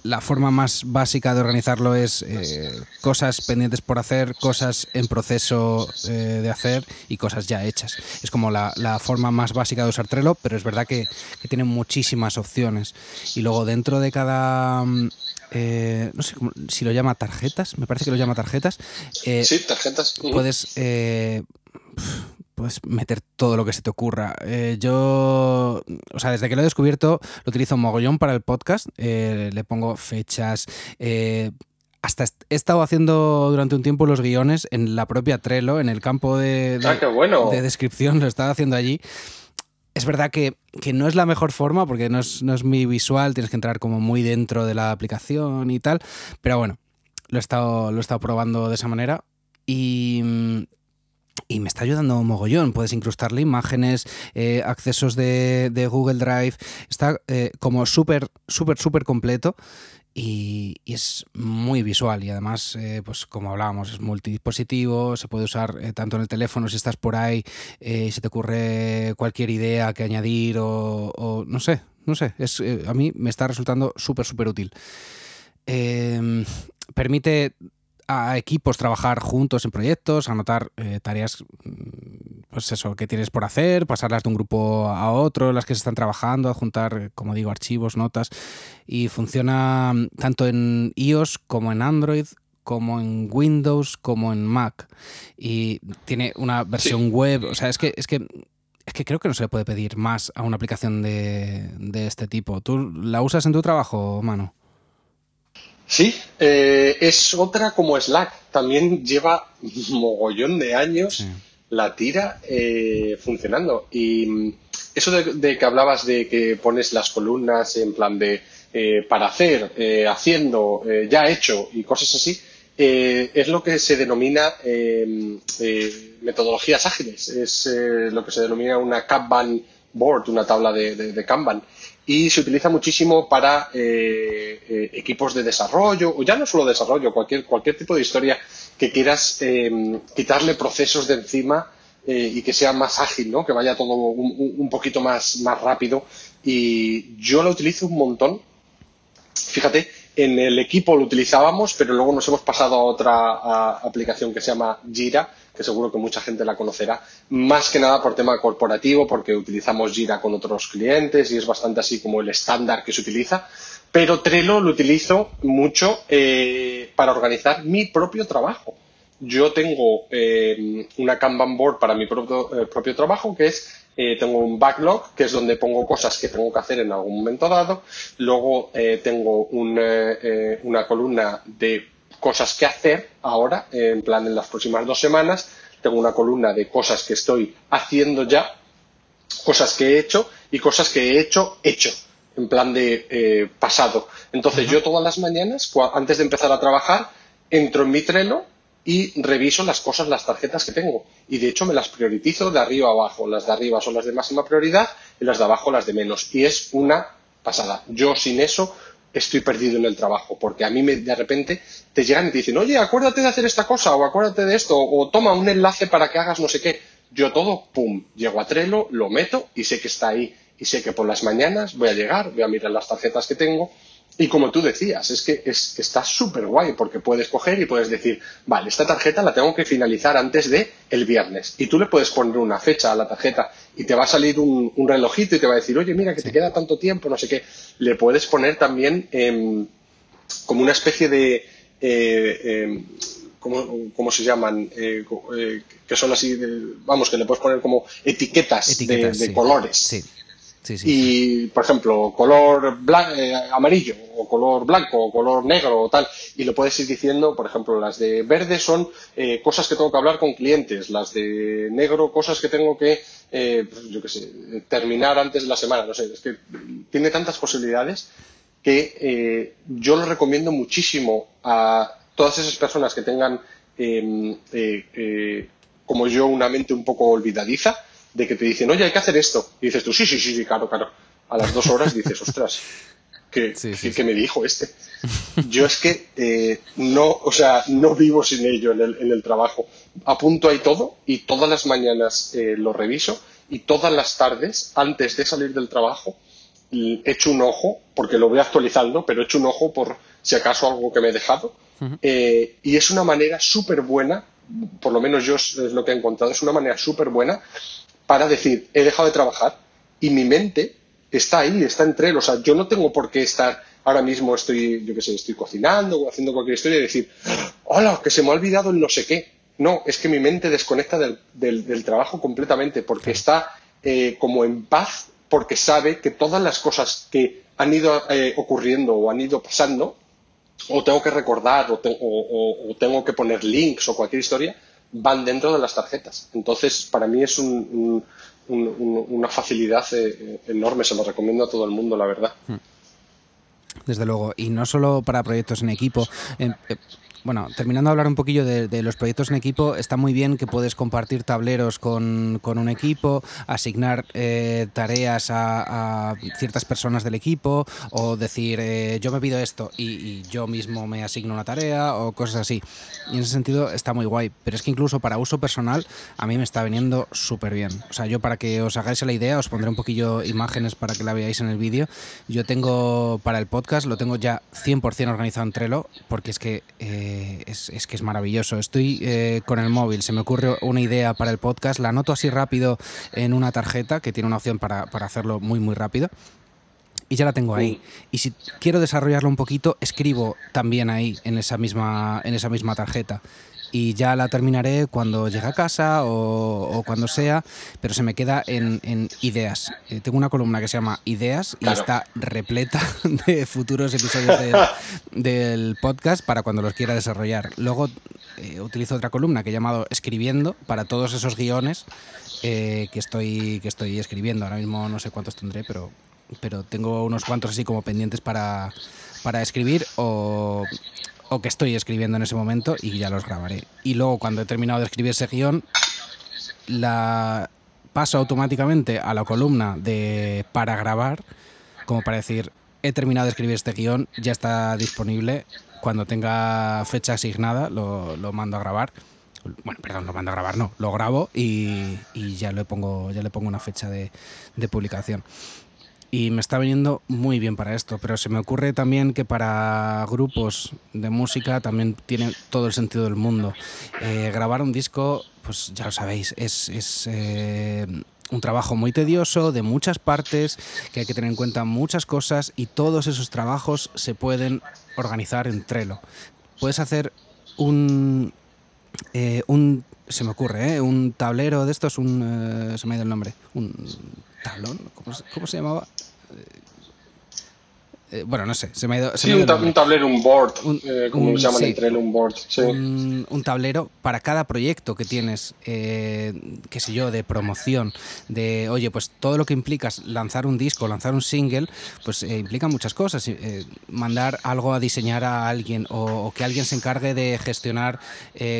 la forma más básica de organizarlo es eh, cosas pendientes por hacer, cosas en proceso de hacer y cosas ya hechas. Es como la, forma más básica de usar Trello, pero es verdad que, que tiene muchísimas opciones. Y luego dentro de cada eh, no sé si lo llama tarjetas, me parece que lo llama tarjetas. Eh, sí, tarjetas. Puedes, eh, puedes meter todo lo que se te ocurra. yo, o sea, desde que lo he descubierto, lo utilizo mogollón para el podcast. le pongo fechas. hasta he estado haciendo durante un tiempo los guiones en la propia Trello, en el campo de, ah, de descripción, lo estaba haciendo allí es verdad que, no es la mejor forma porque no es, no es muy visual, tienes que entrar como muy dentro de la aplicación y tal, pero bueno, lo he estado, lo he estado probando de esa manera y, me está ayudando mogollón. Puedes incrustarle imágenes, eh, accesos de, Google Drive. Está eh, como súper, súper, súper completo y, es muy visual y además, eh, pues como hablábamos, es multidispositivo, se puede usar eh, tanto en el teléfono si estás por ahí, eh, si te ocurre cualquier idea que añadir o, no sé, no sé, es, a mí me está resultando súper, súper útil. Em, permite a equipos trabajar juntos en proyectos, anotar tareas pues eso, que tienes por hacer, pasarlas de un grupo a otro, las que se están trabajando, adjuntar, como digo, archivos, notas. Y funciona mm, tanto en iOS como en Android, como en Windows, como en Mac. Y tiene una versión web. O sea, es que, es que es que creo que no se le puede pedir más a una aplicación de, este tipo. ¿Tú la usas en tu trabajo, mano? Sí, eh, es otra como Slack. También lleva mogollón de años la tira eh, funcionando. Y mm, eso de, que hablabas de que pones las columnas en plan de eh, para hacer, eh, haciendo, ya hecho y cosas así, es lo que se denomina metodologías ágiles. Es lo que se denomina una Kanban board, una tabla de, Kanban. Y se utiliza muchísimo para equipos de desarrollo, o ya no solo desarrollo, cualquier, cualquier tipo de historia que quieras eh, quitarle procesos de encima eh, y que sea más ágil, ¿no? Que vaya todo un, poquito más, más rápido. Y yo lo utilizo un montón. Fíjate, en el equipo lo utilizábamos, pero luego nos hemos pasado a otra aplicación que se llama Jira, que seguro que mucha gente la conocerá, más que nada por tema corporativo, porque utilizamos Jira con otros clientes y es bastante así como el estándar que se utiliza pero Trello lo utilizo mucho eh, para organizar mi propio trabajo. Yo tengo eh, una Kanban board para mi propio, eh, propio trabajo, que es, tengo un backlog, que es donde pongo cosas que tengo que hacer en algún momento dado. Luego tengo una columna de cosas que hacer ahora, en plan en las próximas dos semanas. Tengo una columna de cosas que estoy haciendo ya, cosas que he hecho y cosas que he hecho hecho en plan de eh, pasado. Entonces yo todas las mañanas, antes de empezar a trabajar, entro en mi Trello y reviso las cosas, las tarjetas que tengo. Y de hecho me las priorizo de arriba a abajo. Las de arriba son las de máxima prioridad y las de abajo las de menos. Y es una pasada. Yo sin eso estoy perdido en el trabajo, porque a mí me, de repente te llegan y te dicen, oye, acuérdate de hacer esta cosa, o acuérdate de esto, o toma un enlace para que hagas no sé qué. Yo todo, pum, llego a Trello, lo meto y sé que está ahí y sé que por las mañanas voy a llegar, voy a mirar las tarjetas que tengo Y como tú decías, es que es, está súper guay porque puedes coger y puedes decir, vale, esta tarjeta la tengo que finalizar antes de el viernes. Y tú le puedes poner una fecha a la tarjeta y te va a salir un, relojito y te va a decir, oye, mira, que te queda tanto tiempo, no sé qué. Le puedes poner también em, como una especie de... Eh, em, ¿cómo, se llaman? Eh, eh, que son así, vamos, que le puedes poner como etiquetas, de, colores. Sí y, por ejemplo, color eh, amarillo o color blanco o color negro o tal, y lo puedes ir diciendo, por ejemplo, las de verde son eh, cosas que tengo que hablar con clientes, las de negro cosas que tengo que, eh, pues, yo qué sé, terminar antes de la semana, no sé, es que tiene tantas posibilidades que yo lo recomiendo muchísimo a todas esas personas que tengan, em, como yo, una mente un poco olvidadiza, de que te dicen, oye, hay que hacer esto. Y dices tú, sí, sí, sí, sí, claro, claro. A las dos horas dices, ostras, ¿qué, me dijo este? Yo es que eh, no, o sea, no vivo sin ello en el, en el trabajo. Apunto ahí todo y todas las mañanas eh, lo reviso y todas las tardes, antes de salir del trabajo, echo un ojo, porque lo voy actualizando, pero echo un ojo por si acaso algo que me he dejado. Eh, y es una manera súper buena, por lo menos yo es lo que he encontrado, es una manera súper buena para decir, he dejado de trabajar y mi mente está ahí, está entre él. O sea, yo no tengo por qué estar ahora mismo, estoy, yo qué sé, estoy cocinando o haciendo cualquier historia y decir, hola, que se me ha olvidado el no sé qué. No, es que mi mente desconecta del, trabajo completamente porque está eh, como en paz porque sabe que todas las cosas que han ido eh, ocurriendo o han ido pasando, o tengo que recordar o, o tengo que poner links o cualquier historia, van dentro de las tarjetas. Entonces, para mí es una facilidad eh, enorme, se lo recomiendo a todo el mundo, la verdad. Hmm. Desde luego, y no solo para proyectos en equipo. Eh, bueno, terminando de hablar un poquillo de, los proyectos en equipo, está muy bien que puedes compartir tableros con, un equipo, asignar eh, tareas a, ciertas personas del equipo o decir eh, yo me pido esto y, yo mismo me asigno una tarea o cosas así. Y en ese sentido está muy guay. Pero es que incluso para uso personal a mí me está viniendo súper bien. O sea, yo para que os hagáis la idea os pondré un poquillo imágenes para que la veáis en el vídeo. Yo tengo para el podcast, lo tengo ya 100% organizado en Trello porque es que... Eh, es, que es maravilloso. Estoy eh, con el móvil, se me ocurre una idea para el podcast, la anoto así rápido en una tarjeta que tiene una opción para, hacerlo muy, muy rápido. Y ya la tengo ahí. Y si quiero desarrollarlo un poquito, escribo también ahí en esa misma, en esa misma tarjeta y ya la terminaré cuando llegue a casa o, cuando sea, pero se me queda en, ideas. Eh, tengo una columna que se llama Ideas y está repleta de futuros episodios del, podcast para cuando los quiera desarrollar. Luego eh, utilizo otra columna que he llamado Escribiendo para todos esos guiones eh, que, estoy, que estoy escribiendo. Ahora mismo no sé cuántos tendré, pero, pero tengo unos cuantos así como pendientes para, para escribir o o que estoy escribiendo en ese momento y ya los grabaré. Y luego cuando he terminado de escribir ese guion, la paso automáticamente a la columna de para grabar, como para decir, he terminado de escribir este guion, ya está disponible. Cuando tenga fecha asignada, lo, mando a grabar. Bueno, perdón, lo mando a grabar, no, lo grabo y, ya, le pongo, ya le pongo una fecha de, de publicación y me está viniendo muy bien para esto, pero se me ocurre también que para grupos de música también tiene todo el sentido del mundo. Eh, grabar un disco, pues ya lo sabéis, es, eh, un trabajo muy tedioso, de muchas partes, que hay que tener en cuenta muchas cosas y todos esos trabajos se pueden organizar en Trello. Puedes hacer un, eh, un se me ocurre, un tablero de estos, un, se me ha ido el nombre, un tablón, ¿cómo, se llamaba? uh, Eh, bueno, no sé, se me ha ido. sí, un, tablero, un board, eh, como se llaman entre un board. Un, tablero para cada proyecto que tienes, eh, qué sé yo, de promoción, de, oye, pues todo lo que implica lanzar un disco, lanzar un single, pues implica muchas cosas. mandar algo a diseñar a alguien o, que alguien se encargue de gestionar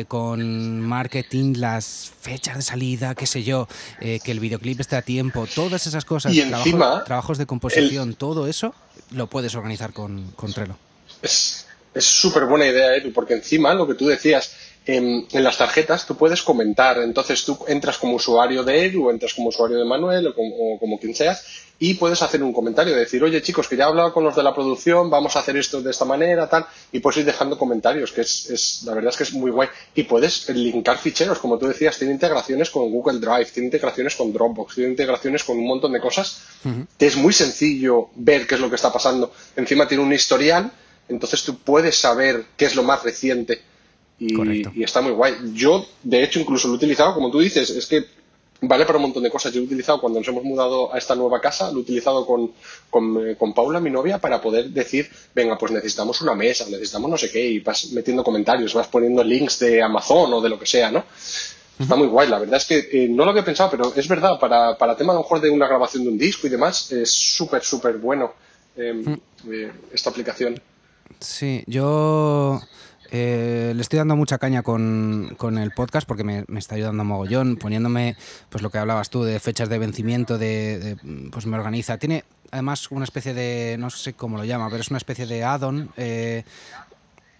con marketing las fechas de salida, qué sé yo, que el videoclip esté a tiempo, todas esas cosas, y encima, trabajos de composición, todo eso lo puedes organizar con, con Trello. Es súper buena idea, Edu, porque encima lo que tú decías, en, las tarjetas tú puedes comentar. Entonces tú entras como usuario de Edu, entras como usuario de Manuel o como, quien sea, y puedes hacer un comentario, decir, oye chicos, que ya he hablado con los de la producción, vamos a hacer esto de esta manera, tal, y puedes ir dejando comentarios, que es, es la verdad es que es muy guay. Y puedes linkar ficheros, como tú decías, tiene integraciones con Google Drive, tiene integraciones con Dropbox, tiene integraciones con un montón de cosas. que Es muy sencillo ver qué es lo que está pasando. Encima tiene un historial, entonces tú puedes saber qué es lo más reciente. Y, y está muy guay. Yo, de hecho, incluso lo he utilizado, como tú dices, es que vale para un montón de cosas. Yo he utilizado cuando nos hemos mudado a esta nueva casa, lo he utilizado con, con, eh, con, Paula, mi novia, para poder decir, venga, pues necesitamos una mesa, necesitamos no sé qué, y vas metiendo comentarios, vas poniendo links de Amazon o de lo que sea, ¿no? Está muy guay, la verdad es que eh, no lo había pensado, pero es verdad, para, para tema a lo mejor de una grabación de un disco y demás, es súper, súper bueno em, mm. eh, esta aplicación. Sí, yo eh, le estoy dando mucha caña con, con el podcast porque me, está ayudando a mogollón, poniéndome, pues lo que hablabas tú, de fechas de vencimiento, de, pues me organiza. Tiene además una especie de, no sé cómo lo llama, pero es una especie de add-on eh,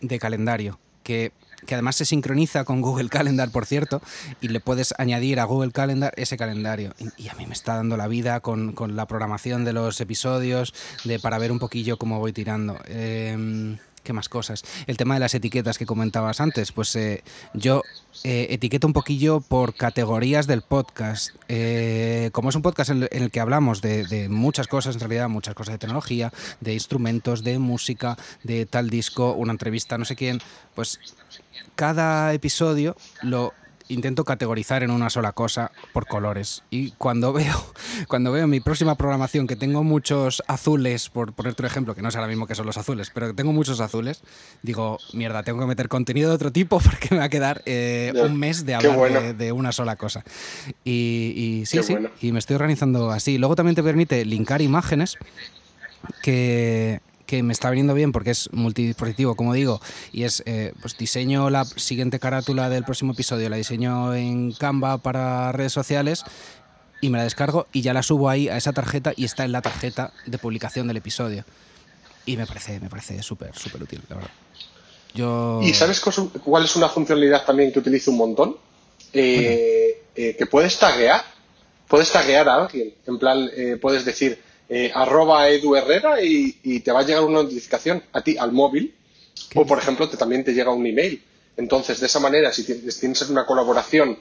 de calendario que, que, además se sincroniza con Google Calendar, por cierto, y le puedes añadir a Google Calendar ese calendario. Y, a mí me está dando la vida con, con, la programación de los episodios, de para ver un poquillo cómo voy tirando. Eh, ¿Qué más cosas? El tema de las etiquetas que comentabas antes, pues eh, yo eh, etiqueto un poquillo por categorías del podcast. Eh, como es un podcast en, el que hablamos de, de, muchas cosas, en realidad, muchas cosas de tecnología, de instrumentos, de música, de tal disco, una entrevista, no sé quién, pues cada episodio lo intento categorizar en una sola cosa por colores. Y cuando veo, cuando veo mi próxima programación, que tengo muchos azules, por ponerte un ejemplo, que no es ahora mismo que son los azules, pero que tengo muchos azules, digo, mierda, tengo que meter contenido de otro tipo porque me va a quedar eh, un mes de hablar bueno. de, de, una sola cosa. Y, y sí, Qué sí, bueno. y me estoy organizando así. Luego también te permite linkar imágenes que, que me está viniendo bien porque es multidispositivo, como digo, y es, eh, pues diseño la siguiente carátula del próximo episodio, la diseño en Canva para redes sociales y me la descargo y ya la subo ahí a esa tarjeta y está en la tarjeta de publicación del episodio. Y me parece, me parece súper, súper útil, la verdad. Yo... ¿Y sabes cuál es una funcionalidad también que utilizo un montón? Eh, eh, que puedes taguear. Puedes taguear a alguien. En plan, eh, puedes decir, eh, arroba Edu Herrera y, y, te va a llegar una notificación a ti al móvil. O por ejemplo te, también te llega un email. Entonces de esa manera si tienes, una colaboración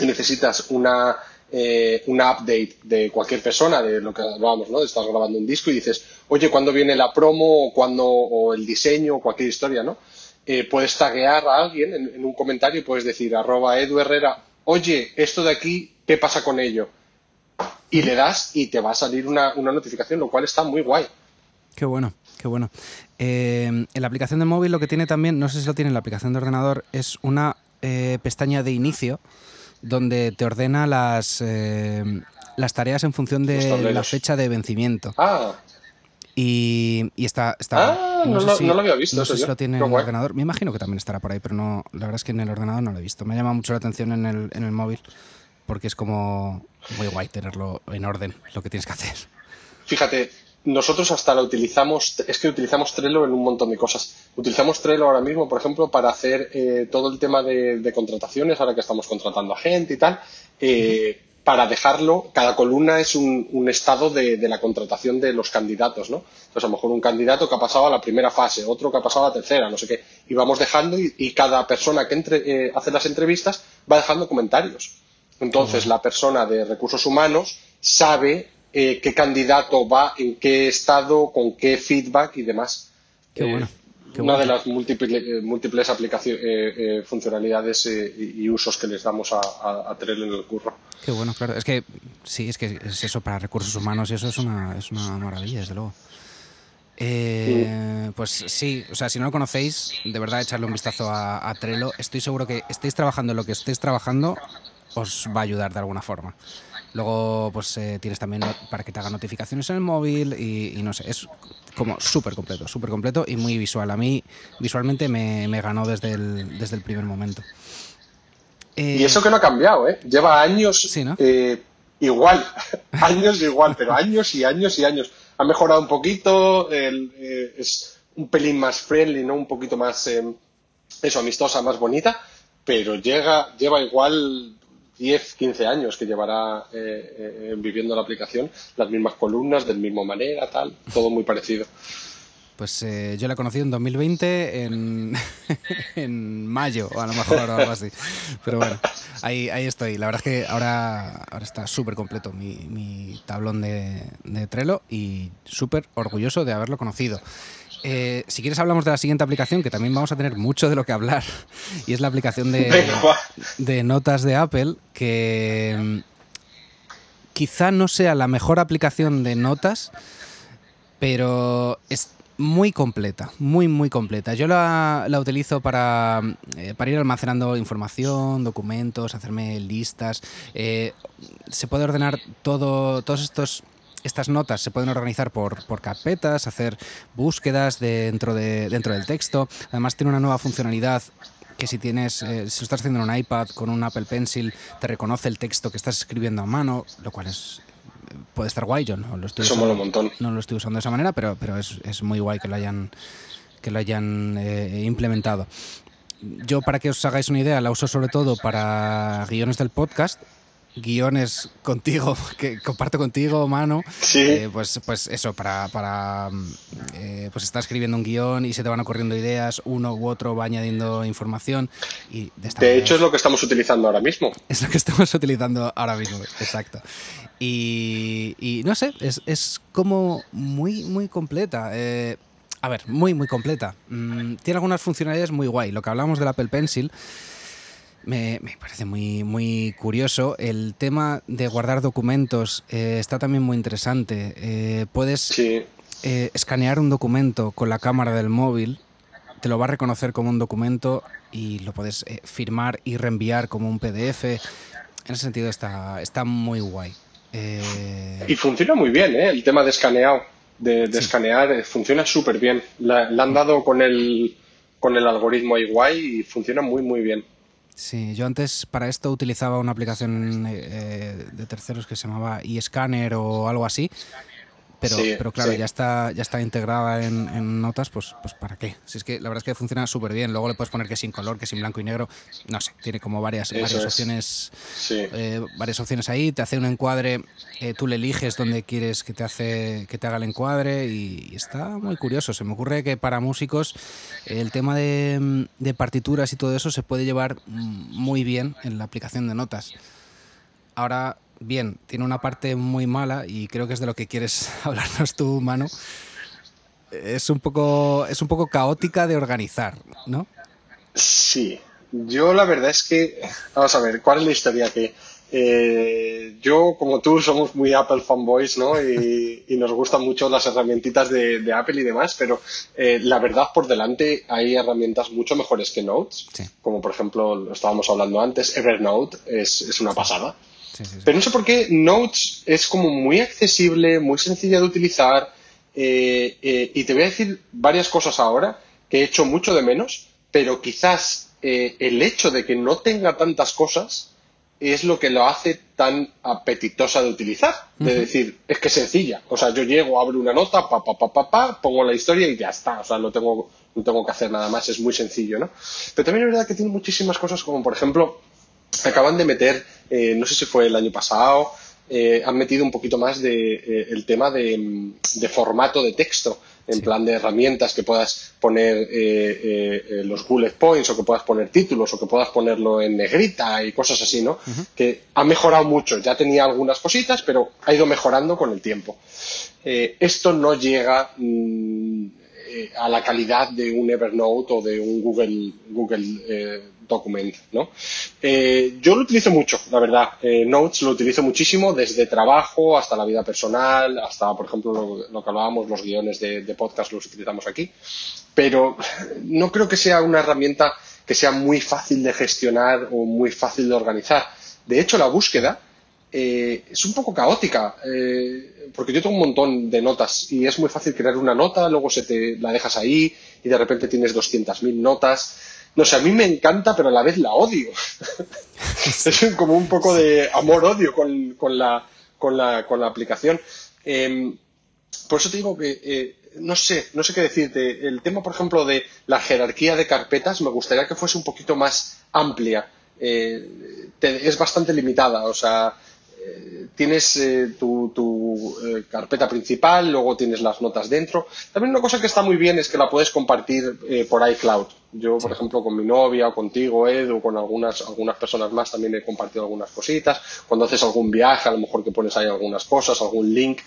y necesitas una eh, una update de cualquier persona de lo que hablábamos ¿no? de estar grabando un disco y dices oye ¿cuándo viene la promo o cuándo o el diseño o cualquier historia ¿no? Eh, puedes taguear a alguien en, en, un comentario y puedes decir arroba Edu Herrera oye esto de aquí ¿qué pasa con ello? Y le das y te va a salir una, una notificación, lo cual está muy guay. Qué bueno, qué bueno. Eh, en la aplicación de móvil lo que tiene también, no sé si lo tiene en la aplicación de ordenador, es una eh, pestaña de inicio donde te ordena las, eh, las tareas en función de la fecha de vencimiento. Ah. Y, y está, está ah, no, no, no, si, no, lo había visto. No sé si lo tiene en el ordenador. Me imagino que también estará por ahí, pero no, la verdad es que en el ordenador no lo he visto. Me llama mucho la atención en el, en el móvil porque es como muy guay tenerlo en orden, lo que tienes que hacer. Fíjate, nosotros hasta lo utilizamos, es que utilizamos Trello en un montón de cosas. Utilizamos Trello ahora mismo, por ejemplo, para hacer eh, todo el tema de, contrataciones, ahora que estamos contratando a gente y tal, eh, para dejarlo, cada columna es un, un estado de, de, la contratación de los candidatos, ¿no? Entonces, a lo mejor un candidato que ha pasado a la primera fase, otro que ha pasado a la tercera, no sé qué, y vamos dejando y, y cada persona que entre, eh, hace las entrevistas va dejando comentarios. Entonces, la persona de recursos humanos sabe eh, qué candidato va, en qué estado, con qué feedback y demás. Qué bueno. Qué una bueno. de las múltiples, múltiples aplicaciones, eh, eh, funcionalidades y usos que les damos a, a, a, Trello en el curro. Qué bueno, claro. Es que sí, es que es eso para recursos humanos y eso es una, es una maravilla, desde luego. Eh, pues sí, o sea, si no lo conocéis, de verdad echarle un vistazo a, a Trello. Estoy seguro que estéis trabajando lo que estéis trabajando, os va a ayudar de alguna forma. Luego, pues eh, tienes también para que te haga notificaciones en el móvil y, y no sé, es como súper completo, súper completo y muy visual. A mí, visualmente, me, me ganó desde el, desde el primer momento. Eh, y eso que no ha cambiado, ¿eh? Lleva años sí, ¿no? eh, igual, años igual, pero años y años y años. Ha mejorado un poquito, el, eh, es un pelín más friendly, ¿no? Un poquito más, eso, amistosa, más bonita, pero llega, lleva igual 10, 15 años que llevará eh, eh, viviendo la aplicación, las mismas columnas, de la misma manera, tal, todo muy parecido. Pues eh, yo la he conocido en 2020, en, en mayo, a lo mejor, o algo así. Pero bueno, ahí, ahí estoy. La verdad es que ahora, ahora está súper completo mi, mi, tablón de, de Trello y súper orgulloso de haberlo conocido. Eh, si quieres hablamos de la siguiente aplicación, que también vamos a tener mucho de lo que hablar, y es la aplicación de, de notas de Apple, que mm, quizá no sea la mejor aplicación de notas, pero es, muy completa, muy, muy completa. Yo la, la utilizo para, eh, para, ir almacenando información, documentos, hacerme listas. Eh, se puede ordenar todo, todos estos estas notas se pueden organizar por, por, carpetas, hacer búsquedas dentro, de, dentro del texto. Además tiene una nueva funcionalidad que si tienes, eh, si lo estás haciendo en un iPad con un Apple Pencil, te reconoce el texto que estás escribiendo a mano, lo cual es puede estar guay, yo no lo estoy usando, un montón. No lo estoy usando de esa manera, pero, pero es, es muy guay que lo hayan, que lo hayan eh, implementado. Yo, para que os hagáis una idea, la uso sobre todo para guiones del podcast guiones contigo, que comparto contigo, mano, sí. Eh, pues, pues eso, para, para eh, pues estar escribiendo un guion y se te van ocurriendo ideas, uno u otro va añadiendo información. Y de, de hecho, es lo que estamos utilizando ahora mismo. Es lo que estamos utilizando ahora mismo, exacto. Y, y no sé, es, es, como muy, muy completa. Eh, a ver, muy, muy completa. Mm, tiene algunas funcionalidades muy guay. Lo que hablamos del Apple Pencil. Me, me, parece muy, muy curioso. El tema de guardar documentos eh, está también muy interesante. Eh, puedes sí. eh, escanear un documento con la cámara del móvil, te lo va a reconocer como un documento y lo puedes eh, firmar y reenviar como un PDF. En ese sentido está, está muy guay. Eh, y funciona muy bien, ¿eh? El tema de escaneado, de, de sí. escanear, eh, funciona súper bien. La, la, han dado con el, con el algoritmo ahí guay y funciona muy, muy bien. Sí, yo antes para esto utilizaba una aplicación eh, de terceros que se llamaba eScanner o algo así. Pero, sí, pero claro, sí. ya está ya está integrada en, en, notas, pues, pues ¿para qué? Si es que la verdad es que funciona súper bien. Luego le puedes poner que sin color, que sin blanco y negro. No sé, tiene como varias, varias es. opciones sí. eh, varias opciones ahí. Te hace un encuadre, eh, tú le eliges dónde quieres que te hace que te haga el encuadre y, y, está muy curioso. Se me ocurre que para músicos el tema de, de partituras y todo eso se puede llevar muy bien en la aplicación de notas. Ahora bien, tiene una parte muy mala y creo que es de lo que quieres hablarnos tú, Manu. Es un poco, es un poco caótica de organizar, ¿no? Sí, yo la verdad es que, vamos a ver, ¿cuál es la historia? Que eh, yo, como tú, somos muy Apple fanboys, ¿no? Y, y nos gustan mucho las herramientitas de, de Apple y demás, pero eh, la verdad, por delante, hay herramientas mucho mejores que Notes, sí. como por ejemplo, lo estábamos hablando antes, Evernote es, es una pasada. Sí, sí, Pero no sé por qué Notes es como muy accesible, muy sencilla de utilizar. Eh, eh, y te voy a decir varias cosas ahora que he hecho mucho de menos, pero quizás eh, el hecho de que no tenga tantas cosas es lo que lo hace tan apetitosa de utilizar. De uh -huh. decir, es que es sencilla. O sea, yo llego, abro una nota, pa, pa, pa, pa, pa, pongo la historia y ya está. O sea, no tengo, no tengo que hacer nada más, es muy sencillo, ¿no? Pero también es verdad que tiene muchísimas cosas, como por ejemplo, acaban de meter, eh, no sé si fue el año pasado, eh, han metido un poquito más de eh, el tema de, de, formato de texto, en sí. plan de herramientas que puedas poner eh, los bullet points o que puedas poner títulos o que puedas ponerlo en negrita y cosas así, ¿no? Uh -huh. Que ha mejorado mucho, ya tenía algunas cositas, pero ha ido mejorando con el tiempo. esto no llega mmm, a la calidad de un Evernote o de un Google, Google document, ¿no? Eh, yo lo utilizo mucho, la verdad. Eh, Notes lo utilizo muchísimo desde trabajo hasta la vida personal, hasta, por ejemplo, lo, lo que hablábamos, los guiones de, podcast los utilizamos aquí. Pero no creo que sea una herramienta que sea muy fácil de gestionar o muy fácil de organizar. De hecho, la búsqueda eh, es un poco caótica, porque yo tengo un montón de notas y es muy fácil crear una nota, luego se te la dejas ahí y de repente tienes 200.000 notas no sé, a mí me encanta, pero a la vez la odio. es como un poco de amor-odio con, con, la, con, la, con la aplicación. Eh, por eso te digo que, eh, no sé, no sé qué decirte. El tema, por ejemplo, de la jerarquía de carpetas, me gustaría que fuese un poquito más amplia es bastante limitada. O sea, tienes eh, tu, eh, carpeta principal, luego tienes las notas dentro. También una cosa que está muy bien es que la puedes compartir eh, por iCloud. Yo, por ejemplo, con mi novia o contigo, Ed, o con algunas, algunas personas más también he compartido algunas cositas. Cuando haces algún viaje, a lo mejor que pones ahí algunas cosas, algún link.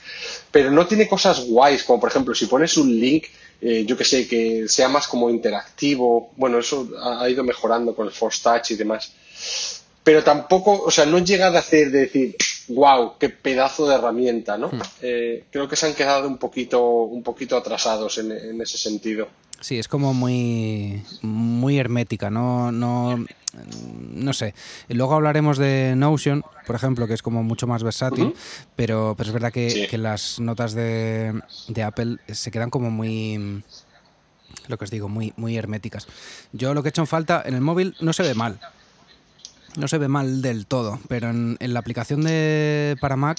Pero no tiene cosas guays, como por ejemplo, si pones un link, yo que sé, que sea más como interactivo. Bueno, eso ha ido mejorando con el Force Touch y demás pero tampoco, o sea, no llega a hacer de decir, wow, qué pedazo de herramienta, ¿no? Hmm. Eh, creo que se han quedado un poquito, un poquito atrasados en, ese sentido. Sí, es como muy, muy hermética, no, no, no sé. Luego hablaremos de Notion, por ejemplo, que es como mucho más versátil, pero, pero es verdad que, las notas de, de, Apple se quedan como muy, lo que os digo, muy, muy herméticas. Yo lo que he hecho en falta en el móvil no se ve mal, no se ve mal del todo, pero en, la aplicación de para Mac,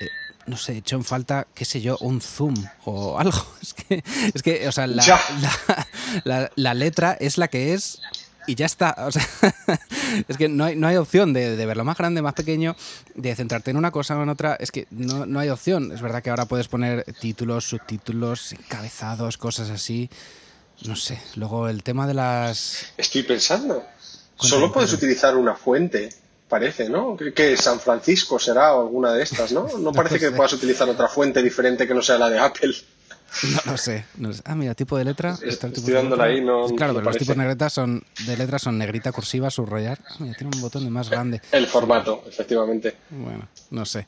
eh, no sé, he hecho en falta, qué sé yo, un zoom o algo. Es que, es que o sea, la, letra es la que es y ya está. O sea, es que no hay, no hay opción de, de, verlo más grande, más pequeño, de centrarte en una cosa o en otra. Es que no, no hay opción. Es verdad que ahora puedes poner títulos, subtítulos, encabezados, cosas así. No sé. Luego el tema de las. Estoy pensando. Solo puedes utilizar una fuente, parece, ¿no? Que, San Francisco será o alguna de estas, ¿no? No parece que puedas utilizar otra fuente diferente que no sea la de Apple. No, sé, Ah, mira, tipo de letra. Estoy dándola ahí, no. Claro, pero los tipos de son, de letras son negrita, cursiva, subrayar. Ah, mira, tiene un botón de más grande. El formato, efectivamente. Bueno, no sé.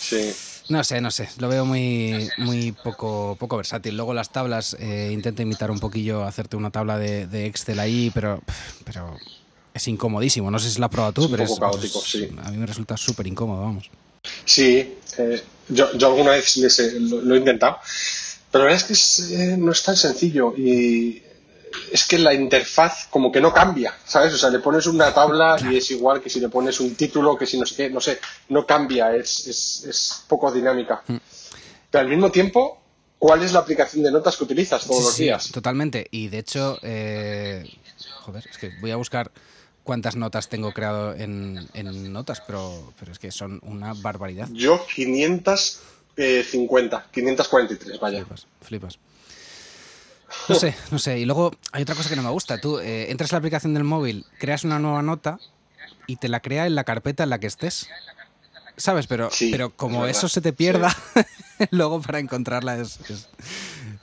Sí. No sé, no sé. Lo veo muy, muy poco, poco versátil. Luego las tablas, eh, intento imitar un poquillo, hacerte una tabla de, de Excel ahí, pero, pero es incomodísimo. No sé si la has probado tú, pero es, caótico, sí. a mí me resulta súper incómodo, vamos. Sí, eh, yo, alguna vez lo, he intentado, pero la verdad es que eh, no es tan sencillo y es que la interfaz como que no cambia, ¿sabes? O sea, le pones una tabla y es igual que si le pones un título, que si no sé qué, no sé, no cambia, es, es, poco dinámica. Mm. Pero al mismo tiempo, ¿cuál es la aplicación de notas que utilizas todos los días? Totalmente, y de hecho, eh, joder, es que voy a buscar cuántas notas tengo creado en, notas, pero, pero es que son una barbaridad. Yo 550, 543, vaya. Flipas, flipas. No sé, no sé. Y luego hay otra cosa que no me gusta. Tú eh, entras a la aplicación del móvil, creas una nueva nota y te la crea en la carpeta en la que estés. ¿Sabes? Pero, pero como eso se te pierda, luego para encontrarla es,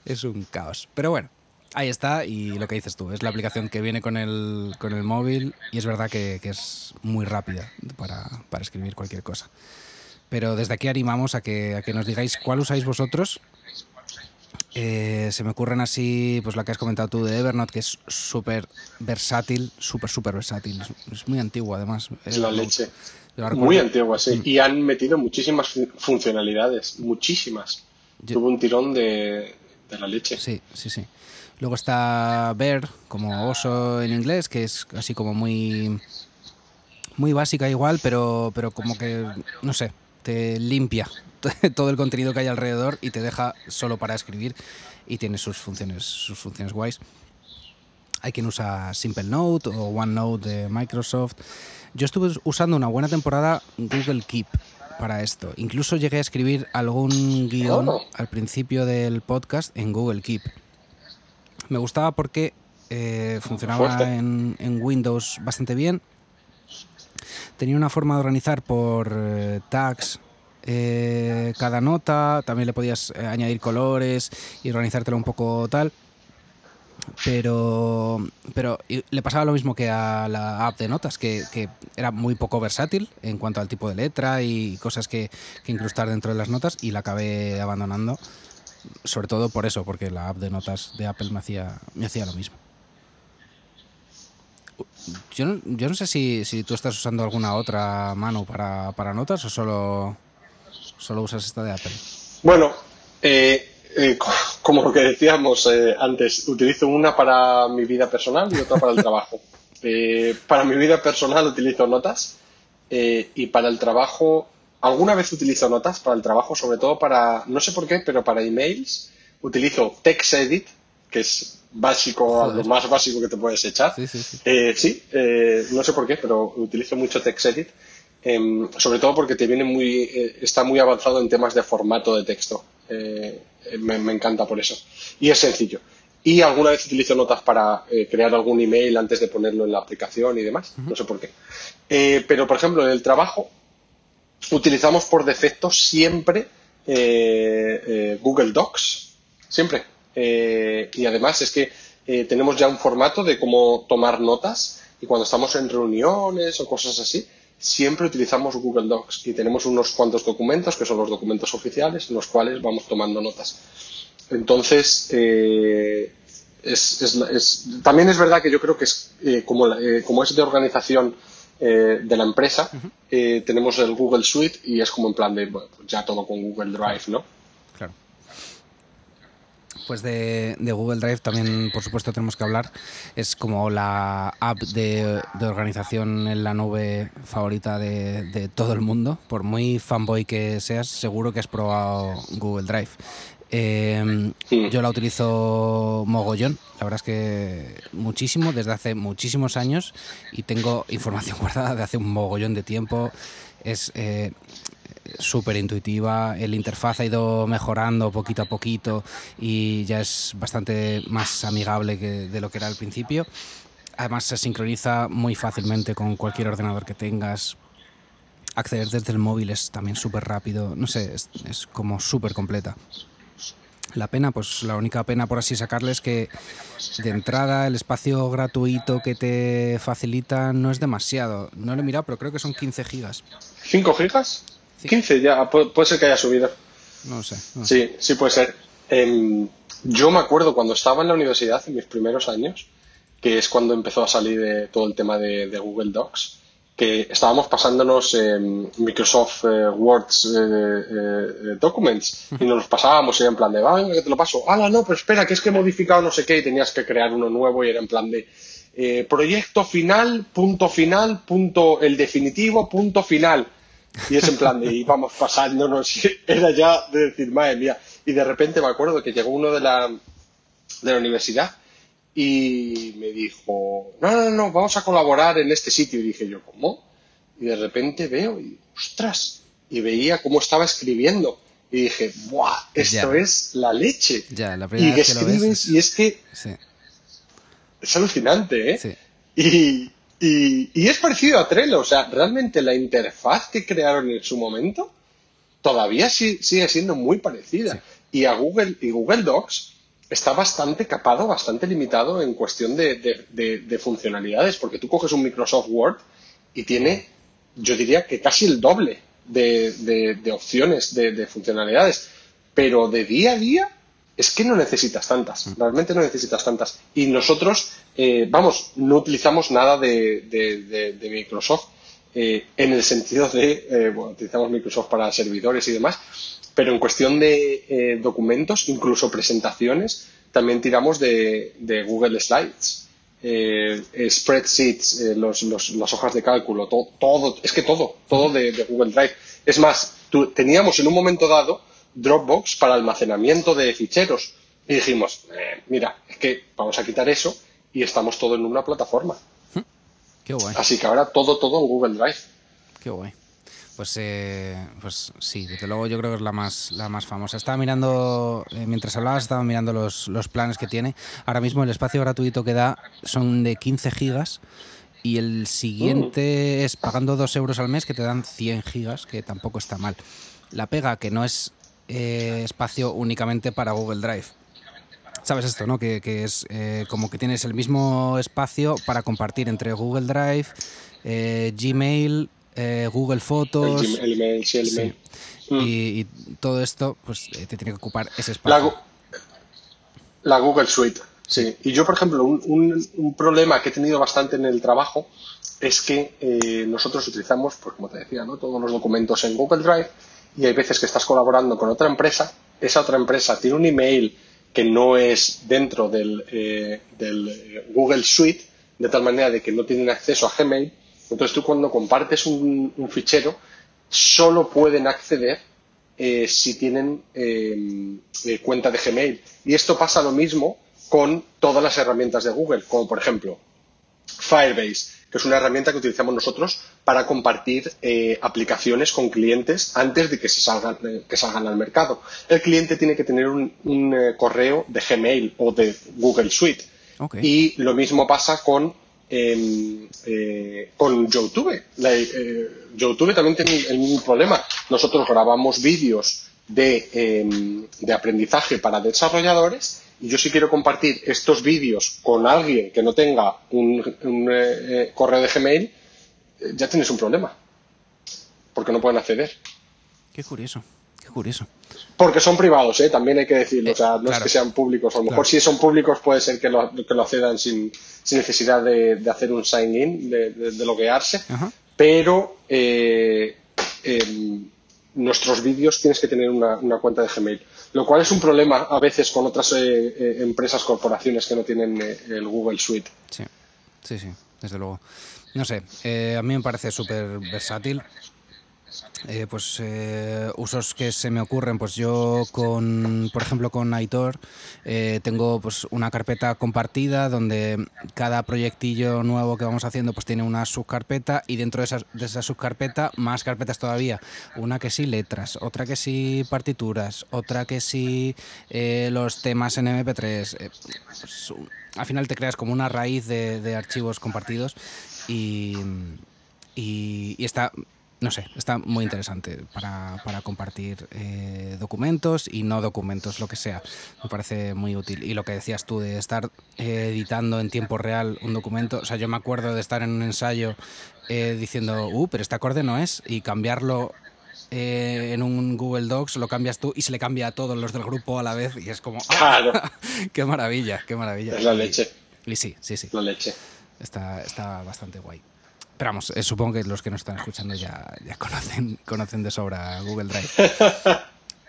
es un caos. Pero bueno, Ahí está, y lo que dices tú, es la aplicación que viene con el, con el móvil y es verdad que, es muy rápida para, escribir cualquier cosa. Pero desde aquí animamos a que, a que nos digáis cuál usáis vosotros. Eh, se me ocurren así, pues la que has comentado tú de Evernote, que es súper versátil, súper, súper versátil. Es, muy antiguo además. Es la leche. Muy antigua, sí. Mm. Y han metido muchísimas funcionalidades, muchísimas. Tuvo un tirón de, de la leche. Sí, sí, sí. Luego está Bear, como oso en inglés, que es así como muy, muy básica igual, pero, pero como que, no sé, te limpia todo el contenido que hay alrededor y te deja solo para escribir y tiene sus funciones, sus funciones guays. Hay quien usa Simple Note o OneNote de Microsoft. Yo estuve usando una buena temporada Google Keep para esto. Incluso llegué a escribir algún guion oh. al principio del podcast en Google Keep. Me gustaba porque eh, funcionaba en, Windows bastante bien. Tenía una forma de organizar por eh, tags eh, cada nota. También le podías añadir colores y organizártelo un poco tal. Pero, pero le pasaba lo mismo que a la app de notas, que, era muy poco versátil en cuanto al tipo de letra y cosas que, que incrustar dentro de las notas y la acabé abandonando sobre todo por eso, porque la app de notas de Apple me hacía, me hacía lo mismo. Yo no, yo no sé si, si, tú estás usando alguna otra mano para, para notas o solo, solo usas esta de Apple. Bueno, eh, eh, como lo que decíamos eh, antes, utilizo una para mi vida personal y otra para el trabajo. para mi vida personal utilizo notas y para el trabajo Alguna vez utilizo notas para el trabajo, sobre todo para, no sé por qué, pero para emails utilizo TextEdit, que es básico, lo más básico que te puedes echar. Sí, sí, sí. sí no sé por qué, pero utilizo mucho TextEdit Em, sobre todo porque te viene muy, eh, está muy avanzado en temas de formato de texto. Eh, me, encanta por eso. Y es sencillo. Y alguna vez utilizo notas para eh, crear algún email antes de ponerlo en la aplicación y demás. No sé por qué. pero, por ejemplo, en el trabajo utilizamos por defecto siempre Google Docs. Siempre. y además es que tenemos ya un formato de cómo tomar notas y cuando estamos en reuniones o cosas así, siempre utilizamos Google Docs y tenemos unos cuantos documentos, que son los documentos oficiales, en los cuales vamos tomando notas. Entonces, eh, también es verdad que yo creo que es eh, como, eh, como, es de organización de la empresa, tenemos el Google Suite y es como en plan de pues ya todo con Google Drive, ¿no? Pues de, Google Drive también, por supuesto, tenemos que hablar. Es como la app de, organización en la nube favorita de, todo el mundo. Por muy fanboy que seas, seguro que has probado Google Drive. Em, yo la utilizo mogollón, la verdad es que muchísimo, desde hace muchísimos años y tengo información guardada de hace un mogollón de tiempo. Es, eh, súper intuitiva, el interfaz ha ido mejorando poquito a poquito y ya es bastante más amigable que de lo que era al principio. Además se sincroniza muy fácilmente con cualquier ordenador que tengas. Acceder desde el móvil es también súper rápido, no sé, es, es como súper completa. La pena, pues la única pena por así sacarle es que de entrada el espacio gratuito que te facilita no es demasiado. No lo he mirado, pero creo que son 15 gigas. ¿5 gigas? 15 ya, puede ser que haya subido. No sé. sí, sí puede ser. Em, yo me acuerdo cuando estaba en la universidad, en mis primeros años, que es cuando empezó a salir todo el tema de, Google Docs, que estábamos pasándonos Microsoft eh, Word eh, eh, Documents y nos los pasábamos y era en plan de, venga, que te lo paso. Ah, no, pero espera, que es que he modificado no sé qué y tenías que crear uno nuevo y era en plan de proyecto final, punto final, punto el definitivo, punto final. Y es en plan de íbamos pasándonos, era ya de decir, madre mía. Y de repente me acuerdo que llegó uno de la, de la universidad y me dijo, no, no, no, vamos a colaborar en este sitio. Y dije yo, ¿cómo? Y de repente veo y, ostras, y veía cómo estaba escribiendo. Y dije, ¡buah! Esto es la leche. Ya, la y que escribes, y es que es alucinante, ¿eh? Sí. Y, y, es parecido a Trello, o sea, realmente la interfaz que crearon en su momento todavía sigue siendo muy parecida. Y a Google y Google Docs está bastante capado, bastante limitado en cuestión de, funcionalidades, porque tú coges un Microsoft Word y tiene, yo diría que casi el doble de, opciones de funcionalidades, pero de día a día es que no necesitas tantas, mm. realmente no necesitas tantas. Y nosotros, eh, vamos, no utilizamos nada de, Microsoft eh, en el sentido de, eh, bueno, utilizamos Microsoft para servidores y demás, pero en cuestión de documentos, incluso presentaciones, también tiramos de, Google Slides. spreadsheets, las hojas de cálculo, todo, todo, es que todo, todo de, Google Drive. Es más, teníamos en un momento dado Dropbox para almacenamiento de ficheros. Y dijimos, eh, mira, es que vamos a quitar eso y estamos todo en una plataforma. Qué guay. Así que ahora todo, todo en Google Drive. Qué guay. Pues, eh, pues sí, desde luego yo creo que es la más, la más famosa. Estaba mirando, eh, mientras hablabas, estaba mirando los, los planes que tiene. Ahora mismo el espacio gratuito que da son de 15 gigas y el siguiente mm. es pagando 2 euros al mes que te dan 100 gigas, que tampoco está mal. La pega que no es eh, espacio únicamente para Google Drive. ¿Sabes esto, no? Que, es eh, como que tienes el mismo espacio para compartir entre Google Drive, eh, Gmail, Google Fotos. El, sí, el email. Y, todo esto, pues te tiene que ocupar ese espacio. La, Google Suite, sí. Y yo, por ejemplo, un, problema que he tenido bastante en el trabajo es que nosotros utilizamos, pues como te decía, ¿no? todos los documentos en Google Drive y hay veces que estás colaborando con otra empresa, esa otra empresa tiene un email que no es dentro del, eh, eh, Google Suite, de tal manera de que no tienen acceso a Gmail. Entonces tú cuando compartes un, fichero, solo pueden acceder eh, si tienen cuenta de Gmail. Y esto pasa lo mismo con todas las herramientas de Google, como por ejemplo Firebase, que es una herramienta que utilizamos nosotros para compartir eh, aplicaciones con clientes antes de que, se salgan, eh, que salgan al mercado. El cliente tiene que tener un, eh, correo de Gmail o de Google Suite. Y lo mismo pasa con, em, con YouTube. YouTube también tiene el mismo problema. Nosotros grabamos vídeos de, em, de aprendizaje para desarrolladores y yo si quiero compartir estos vídeos con alguien que no tenga un, eh, eh, correo de Gmail, eh, ya tienes un problema. Porque no pueden acceder. Qué curioso, qué curioso. Porque son privados, ¿eh? también hay que decirlo. o sea, no es que sean públicos. A lo mejor si son públicos puede ser que lo, que lo accedan sin, sin necesidad de, hacer un sign-in, de, de, loguearse. Pero em, nuestros vídeos tienes que tener una, una cuenta de Gmail lo cual es un problema a veces con otras eh, eh, empresas, corporaciones que no tienen eh, el Google Suite. Sí, sí, sí, desde luego. No sé, a mí me parece súper versátil. Eh, pues eh, usos que se me ocurren, pues yo con, por ejemplo, con Aitor eh, tengo pues una carpeta compartida donde cada proyectillo nuevo que vamos haciendo pues tiene una subcarpeta y dentro de esa, de esa subcarpeta más carpetas todavía. Una que sí letras, otra que sí partituras, otra que sí los temas en MP3. Pues, al final te creas como una raíz de, archivos compartidos y, y está no sé, está muy interesante para, para compartir eh, documentos y no documentos, lo que sea. Me parece muy útil. Y lo que decías tú de estar eh, editando en tiempo real un documento, o sea, yo me acuerdo de estar en un ensayo eh, diciendo, uh, pero este acorde no es, y cambiarlo en un Google Docs, lo cambias tú y se le cambia a todos los del grupo a la vez y es como, ¡ah! ¡Qué maravilla, qué maravilla! Es la leche. Y, sí, sí, sí. La leche. Está, está bastante guay. Pero vamos, eh, supongo que los que nos están escuchando ya, ya conocen, conocen de sobra Google Drive.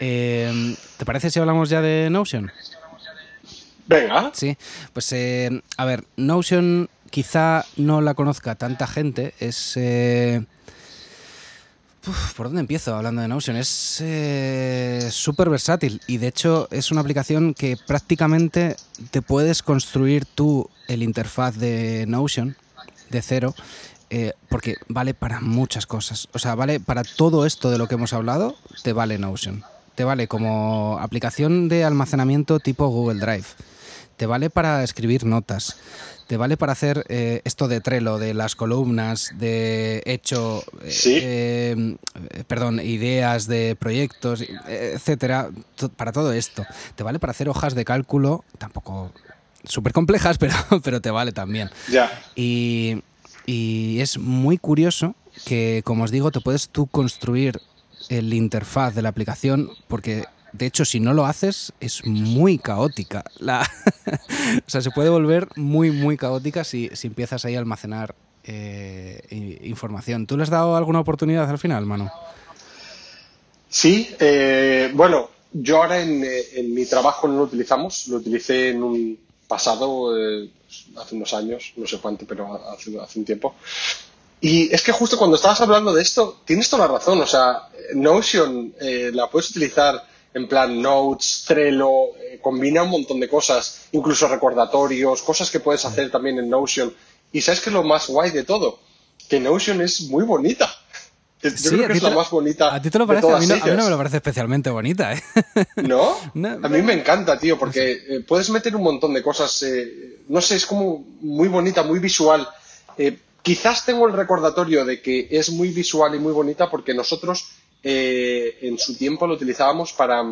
Eh, ¿Te parece si hablamos ya de Notion? Venga. Sí, pues eh, a ver, Notion quizá no la conozca tanta gente, es... ¿Por dónde empiezo hablando de Notion? Es súper versátil y de hecho es una aplicación que prácticamente te puedes construir tú el interfaz de Notion de cero eh, porque vale para muchas cosas. O sea, vale para todo esto de lo que hemos hablado, te vale Notion. Te vale como aplicación de almacenamiento tipo Google Drive. Te vale para escribir notas. Te vale para hacer eh, esto de Trello, de las columnas, de hecho, eh, perdón, ideas de proyectos, etcétera, para todo esto. Te vale para hacer hojas de cálculo, tampoco súper complejas, pero, pero te vale también. Ya. Y, y es muy curioso que, como os digo, te puedes tú construir el interfaz de la aplicación porque de hecho, si no lo haces, es muy caótica. La o sea, se puede volver muy, muy caótica si, si empiezas ahí a almacenar eh, información. ¿Tú le has dado alguna oportunidad al final, Manu? Sí, eh, bueno, yo ahora en, en, mi trabajo no lo utilizamos, lo utilicé en un pasado, eh, hace unos años, no sé cuánto, pero hace, un tiempo. Y es que justo cuando estabas hablando de esto, tienes toda la razón. O sea, Notion eh, la puedes utilizar en plan Notes, Trello, eh, combina un montón de cosas, incluso recordatorios, cosas que puedes hacer también en Notion. Y sabes que es lo más guay de todo, que Notion es muy bonita. Yo creo que es la más bonita. ¿A ti te lo parece? A mí, no, a mí, no, me lo parece especialmente bonita, ¿eh? ¿No? a mí me encanta, tío, porque eh, puedes meter un montón de cosas. Eh, no sé, es como muy bonita, muy visual. Eh, quizás tengo el recordatorio de que es muy visual y muy bonita porque nosotros en su tiempo lo utilizábamos para.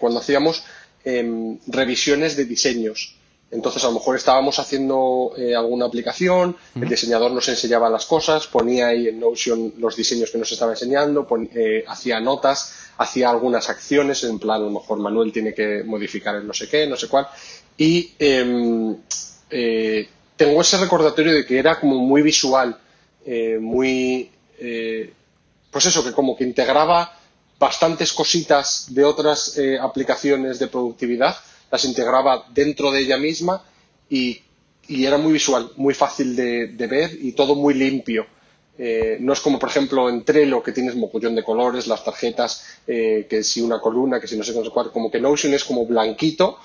cuando hacíamos em, revisiones de diseños. Entonces, a lo mejor estábamos haciendo eh, alguna aplicación, el diseñador nos enseñaba las cosas, ponía ahí en Notion los diseños que nos estaba enseñando, eh, hacía notas, hacía algunas acciones, en plan, a lo mejor Manuel tiene que modificar el no sé qué, no sé cuál. Y em, eh, tengo ese recordatorio de que era como muy visual, muy. pues eso, que como que integraba bastantes cositas de otras aplicaciones de productividad las integraba dentro de ella misma y, era muy visual, muy fácil de, ver y todo muy limpio. eh, no es como, por ejemplo, en Trello, que tienes mogollón de colores, las tarjetas, eh, que si una columna, que si no sé cuál, como que Notion es como blanquito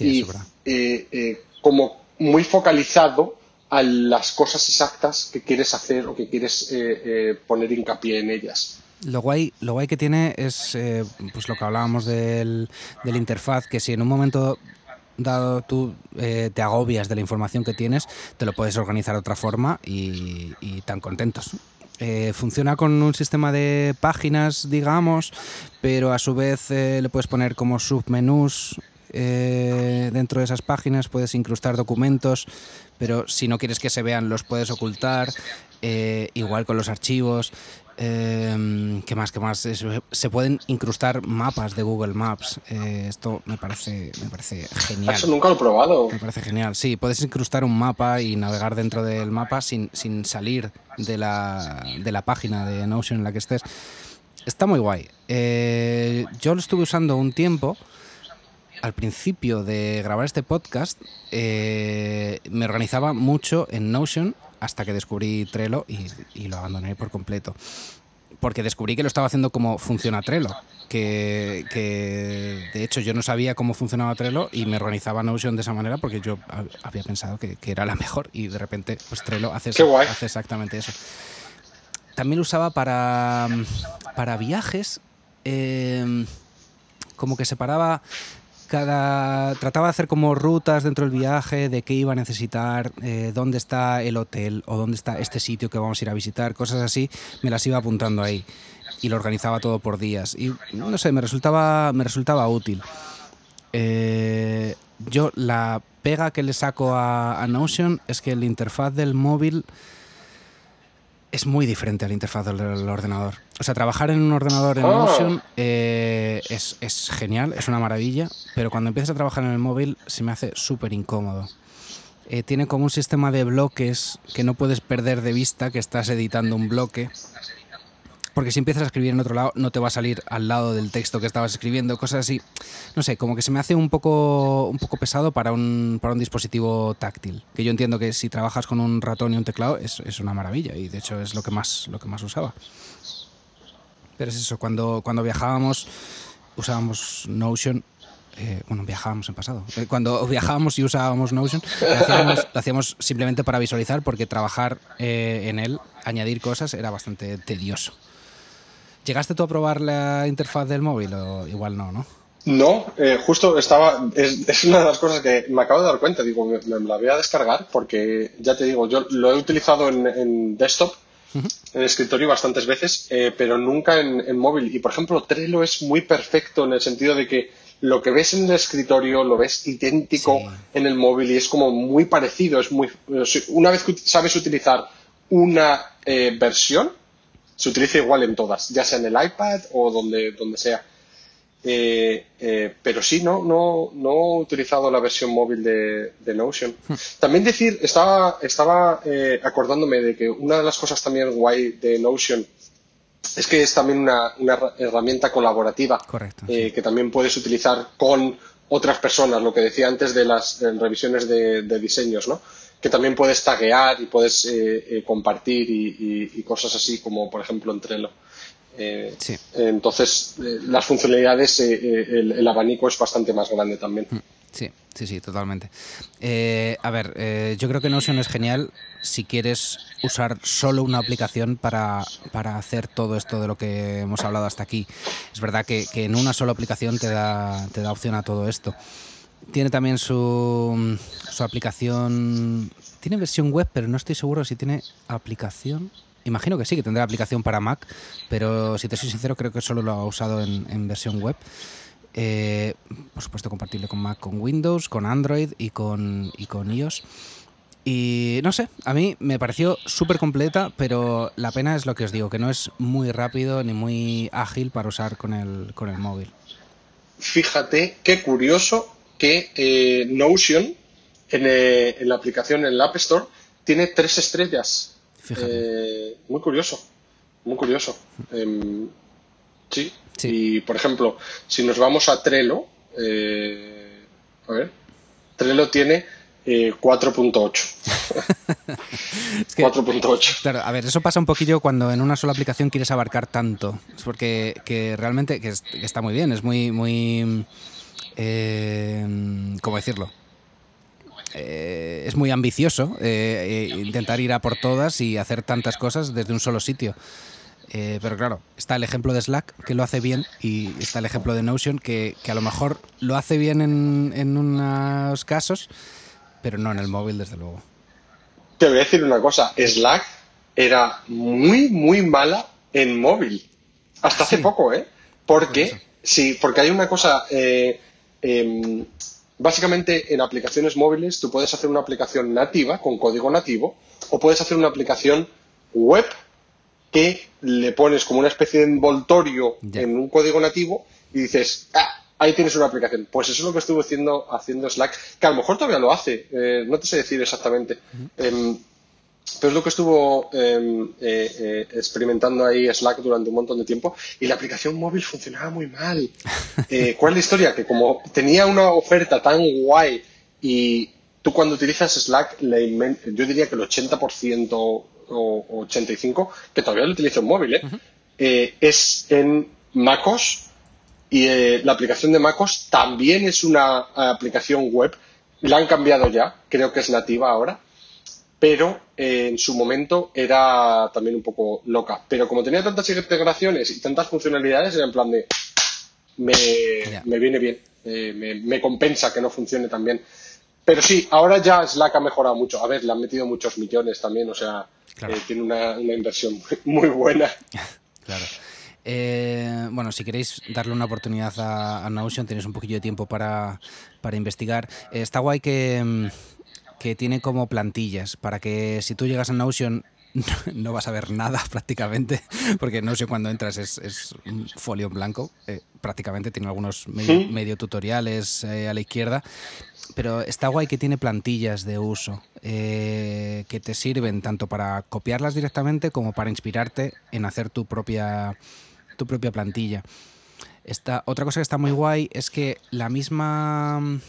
y eh, como muy focalizado a las cosas exactas que quieres hacer o que quieres poner hincapié en ellas. Lo guay, lo guay que tiene es pues lo que hablábamos del, del interfaz, que si en un momento dado tú eh, te agobias de la información que tienes, te lo puedes organizar de otra forma y, tan contentos. Eh, funciona con un sistema de páginas, digamos, pero a su vez eh, le puedes poner como submenús dentro de esas páginas, puedes incrustar documentos, pero si no quieres que se vean los puedes ocultar, igual con los archivos. Eh, ¿Qué más? ¿Qué más? Se pueden incrustar mapas de Google Maps. Eh, esto me parece, me parece genial. Eso nunca lo he probado. Me parece genial. Sí, puedes incrustar un mapa y navegar dentro del mapa sin, sin salir de la, de la página de Notion en la que estés. Está muy guay. Eh, yo lo estuve usando un tiempo. Al principio de grabar este podcast, eh, me organizaba mucho en Notion hasta que descubrí Trello y, lo abandoné por completo. Porque descubrí que lo estaba haciendo como funciona Trello, que, de hecho yo no sabía cómo funcionaba Trello y me organizaba Notion de esa manera porque yo había pensado que, era la mejor y de repente pues Trello hace, hace exactamente eso. También lo usaba para, para viajes, eh, como que separaba cada trataba de hacer como rutas dentro del viaje de qué iba a necesitar, eh, dónde está el hotel o dónde está este sitio que vamos a ir a visitar, cosas así, me las iba apuntando ahí y lo organizaba todo por días y no sé, me resultaba me resultaba útil. Eh, yo la pega que le saco a, a Notion es que la interfaz del móvil es muy diferente a la interfaz del, ordenador. O sea, trabajar en un ordenador en Notion oh. eh, es, es, genial, es una maravilla, pero cuando empiezas a trabajar en el móvil se me hace súper incómodo. Eh, tiene como un sistema de bloques que no puedes perder de vista que estás editando un bloque porque si empiezas a escribir en otro lado no te va a salir al lado del texto que estabas escribiendo, cosas así. No sé, como que se me hace un poco, un poco pesado para un, para un dispositivo táctil, que yo entiendo que si trabajas con un ratón y un teclado es, es una maravilla y de hecho es lo que más, lo que más usaba. Pero es eso, cuando, cuando viajábamos usábamos Notion eh, bueno, viajábamos en pasado. Eh, cuando viajábamos y usábamos Notion, lo hacíamos, simplemente para visualizar, porque trabajar eh, en él, añadir cosas, era bastante tedioso. ¿Llegaste tú a probar la interfaz del móvil o igual no, no? No, eh, justo estaba, es, una de las cosas que me acabo de dar cuenta, digo, me, la voy a descargar porque ya te digo, yo lo he utilizado en, desktop, en escritorio bastantes veces, eh, pero nunca en, móvil. Y por ejemplo, Trello es muy perfecto en el sentido de que lo que ves en el escritorio lo ves idéntico en el móvil y es como muy parecido, es muy, una vez que sabes utilizar una eh, versión, se utiliza igual en todas, ya sea en el iPad o donde, donde sea. Eh, eh, pero sí, no, no, no he utilizado la versión móvil de, Notion. Hmm. También decir, estaba, estaba eh, acordándome de que una de las cosas también guay de Notion es que es también una, herramienta colaborativa que también puedes utilizar con otras personas, lo que decía antes de las revisiones de, de diseños, ¿no? Que también puedes taguear y puedes eh, eh, compartir y, cosas así, como por ejemplo en Trello. Eh, entonces, las funcionalidades, el, abanico es bastante más grande también. Mm, sí, sí, sí, totalmente. a ver, yo creo que Notion es genial si quieres usar solo una aplicación para, hacer todo esto de lo que hemos hablado hasta aquí. Es verdad que, que en una sola aplicación te da, te da opción a todo esto. Tiene también su, aplicación. Tiene versión web, pero no estoy seguro si tiene aplicación. Imagino que sí, que tendrá aplicación para Mac, pero si te soy sincero, creo que solo lo ha usado en, versión web. Eh, por supuesto, compatible con Mac, con Windows, con Android y con, y con iOS. Y no sé, a mí me pareció súper completa, pero la pena es lo que os digo, que no es muy rápido ni muy ágil para usar con el, con el móvil. Fíjate qué curioso que eh, Notion eh, en, la aplicación en el App Store tiene tres estrellas. Eh, muy curioso, muy curioso. Em, sí. Y por ejemplo, si nos vamos a Trello, a ver, Trello tiene 4.8. 4.8. Claro, a ver, eso pasa un poquillo cuando en una sola aplicación quieres abarcar tanto. Es porque que realmente que, está muy bien, es muy, muy... Eh, ¿Cómo decirlo? Eh, es muy ambicioso eh, intentar ir a por todas y hacer tantas cosas desde un solo sitio. pero claro, está el ejemplo de Slack que lo hace bien y está el ejemplo de Notion que, que a lo mejor lo hace bien en, en unos casos, pero no en el móvil, desde luego. Te voy a decir una cosa, Slack era muy, muy mala en móvil. Hasta hace poco, ¿eh? Porque, sí, porque hay una cosa, eh, em, básicamente en aplicaciones móviles tú puedes hacer una aplicación nativa, con código nativo, o puedes hacer una aplicación web que le pones como una especie de envoltorio en un código nativo y dices, ah, ahí tienes una aplicación. Pues eso es lo que estuvo haciendo, haciendo Slack, que a lo mejor todavía lo hace, eh, no te sé decir exactamente. Pero es lo que estuvo em, eh, eh, experimentando ahí Slack durante un montón de tiempo y la aplicación móvil funcionaba muy mal. ¿Cuál es la historia? Que como tenía una oferta tan guay y tú cuando utilizas Slack, yo diría que el 80% o 85%, que todavía lo utilizo en móvil, es en MacOS y eh, la aplicación de MacOS también es una aplicación web. La han cambiado ya, creo que es nativa ahora, pero eh, en su momento era también un poco loca. Pero como tenía tantas integraciones y tantas funcionalidades, era en plan de. Me, viene bien, eh, me, compensa que no funcione tan bien. Pero sí, ahora ya Slack ha mejorado mucho. A ver, le han metido muchos millones también, o sea, tiene una, una inversión muy buena. claro. Eh, bueno, si queréis darle una oportunidad a, Notion, tenéis un poquillo de tiempo para, investigar. Eh, está guay que, mm, que tiene como plantillas para que si tú llegas a Notion no vas a ver nada prácticamente, porque Notion cuando entras es, un folio en blanco, eh, prácticamente tiene algunos medio, tutoriales a la izquierda, pero está guay que tiene plantillas de uso que te sirven tanto para copiarlas directamente como para inspirarte en hacer tu propia tu propia plantilla. Esta, otra cosa que está muy guay es que la misma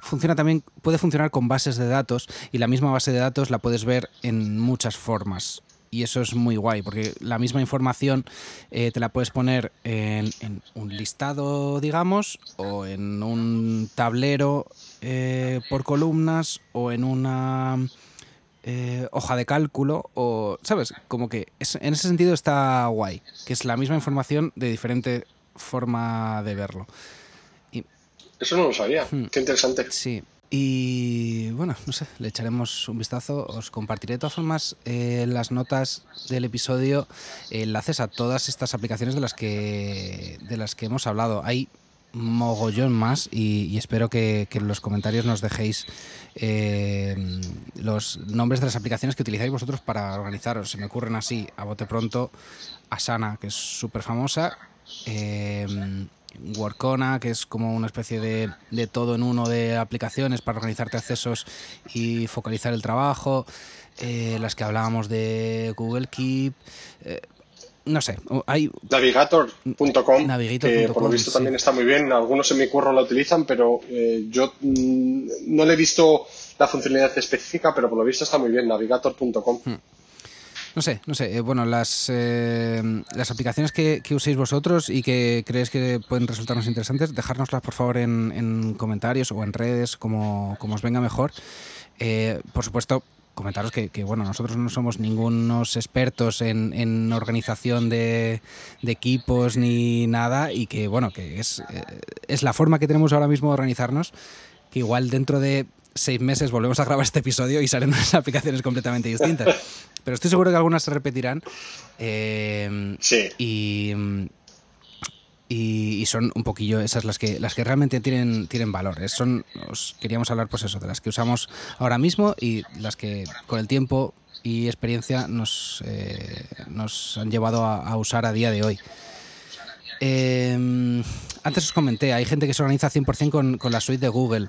funciona también, puede funcionar con bases de datos y la misma base de datos la puedes ver en muchas formas. Y eso es muy guay, porque la misma información eh, te la puedes poner en, un listado, digamos, o en un tablero eh, por columnas, o en una eh, hoja de cálculo o, ¿sabes? Como que en ese sentido está guay, que es la misma información de diferente forma de verlo. Eso no lo sabía, hmm. qué interesante. Sí, y bueno, no sé, le echaremos un vistazo. Os compartiré de todas formas eh, las notas del episodio enlaces a todas estas aplicaciones de las que, de las que hemos hablado. Hay mogollón más y, espero que, en los comentarios nos dejéis eh, los nombres de las aplicaciones que utilizáis vosotros para organizaros. Se me ocurren así, a bote pronto, Asana, que es súper famosa, eh, Workona, que es como una especie de, de, todo en uno de aplicaciones para organizarte accesos y focalizar el trabajo, eh, las que hablábamos de Google Keep no sé, hay... Navigator.com, que por lo visto también está muy bien. Algunos en mi curro lo utilizan, pero eh, yo mm, no le he visto la funcionalidad específica, pero por lo visto está muy bien, navigator.com. Hmm. No sé, no sé. Eh, bueno, las, eh, las aplicaciones que, uséis vosotros y que creéis que pueden resultarnos interesantes, dejárnoslas por favor en, comentarios o en redes, como, como os venga mejor. por supuesto, comentaros que, bueno, nosotros no somos ningunos expertos en, organización de, equipos ni nada y que, bueno, que es, eh, es la forma que tenemos ahora mismo de organizarnos, que igual dentro de seis meses volvemos a grabar este episodio y salen unas aplicaciones completamente distintas. Pero estoy seguro que algunas se repetirán. Eh, sí. Y y, son un poquillo esas las que las que realmente tienen tienen valor. Son os queríamos hablar pues eso de las que usamos ahora mismo y las que con el tiempo y experiencia nos, eh, nos han llevado a, usar a día de hoy. Antes os comenté, hay gente que se organiza 100% con, con la suite de Google.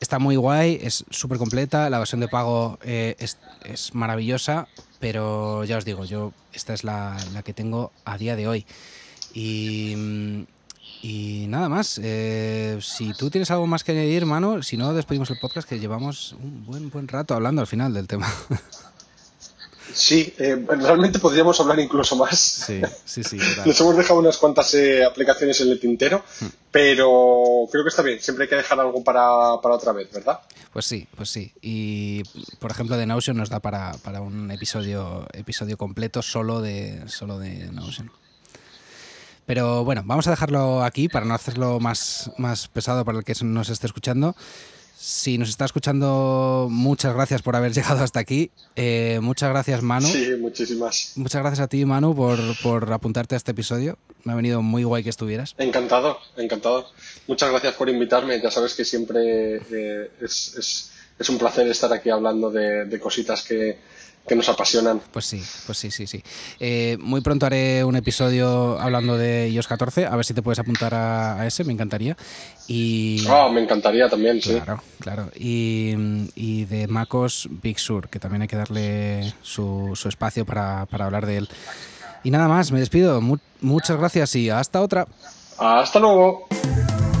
Está muy guay, es súper completa, la versión de pago eh, es, es, maravillosa, pero ya os digo, yo esta es la, la que tengo a día de hoy. Y, y nada más. Eh, si tú tienes algo más que añadir, mano, si no, despedimos el podcast que llevamos un buen, buen rato hablando al final del tema. Sí, eh, realmente podríamos hablar incluso más. Sí, sí, sí. Nos hemos dejado unas cuantas eh, aplicaciones en el tintero, hmm. pero creo que está bien. Siempre hay que dejar algo para, para, otra vez, ¿verdad? Pues sí, pues sí. Y por ejemplo, de Notion nos da para, para un episodio, episodio completo solo de, solo de Notion. Pero bueno, vamos a dejarlo aquí para no hacerlo más, más pesado para el que nos esté escuchando. Si nos está escuchando, muchas gracias por haber llegado hasta aquí. Eh, muchas gracias, Manu. Sí, muchísimas. Muchas gracias a ti, Manu, por, por, apuntarte a este episodio. Me ha venido muy guay que estuvieras. Encantado, encantado. Muchas gracias por invitarme. Ya sabes que siempre eh, es, es, es, un placer estar aquí hablando de, de cositas que, que nos apasionan. Pues sí, pues sí, sí, sí. Eh, muy pronto haré un episodio hablando de iOS 14, a ver si te puedes apuntar a, ese, me encantaría. Y... Ah, me encantaría también, sí. Claro, claro. Y, de MacOS Big Sur, que también hay que darle su, espacio para, hablar de él. Y nada más, me despido. muchas gracias y hasta otra. Hasta luego.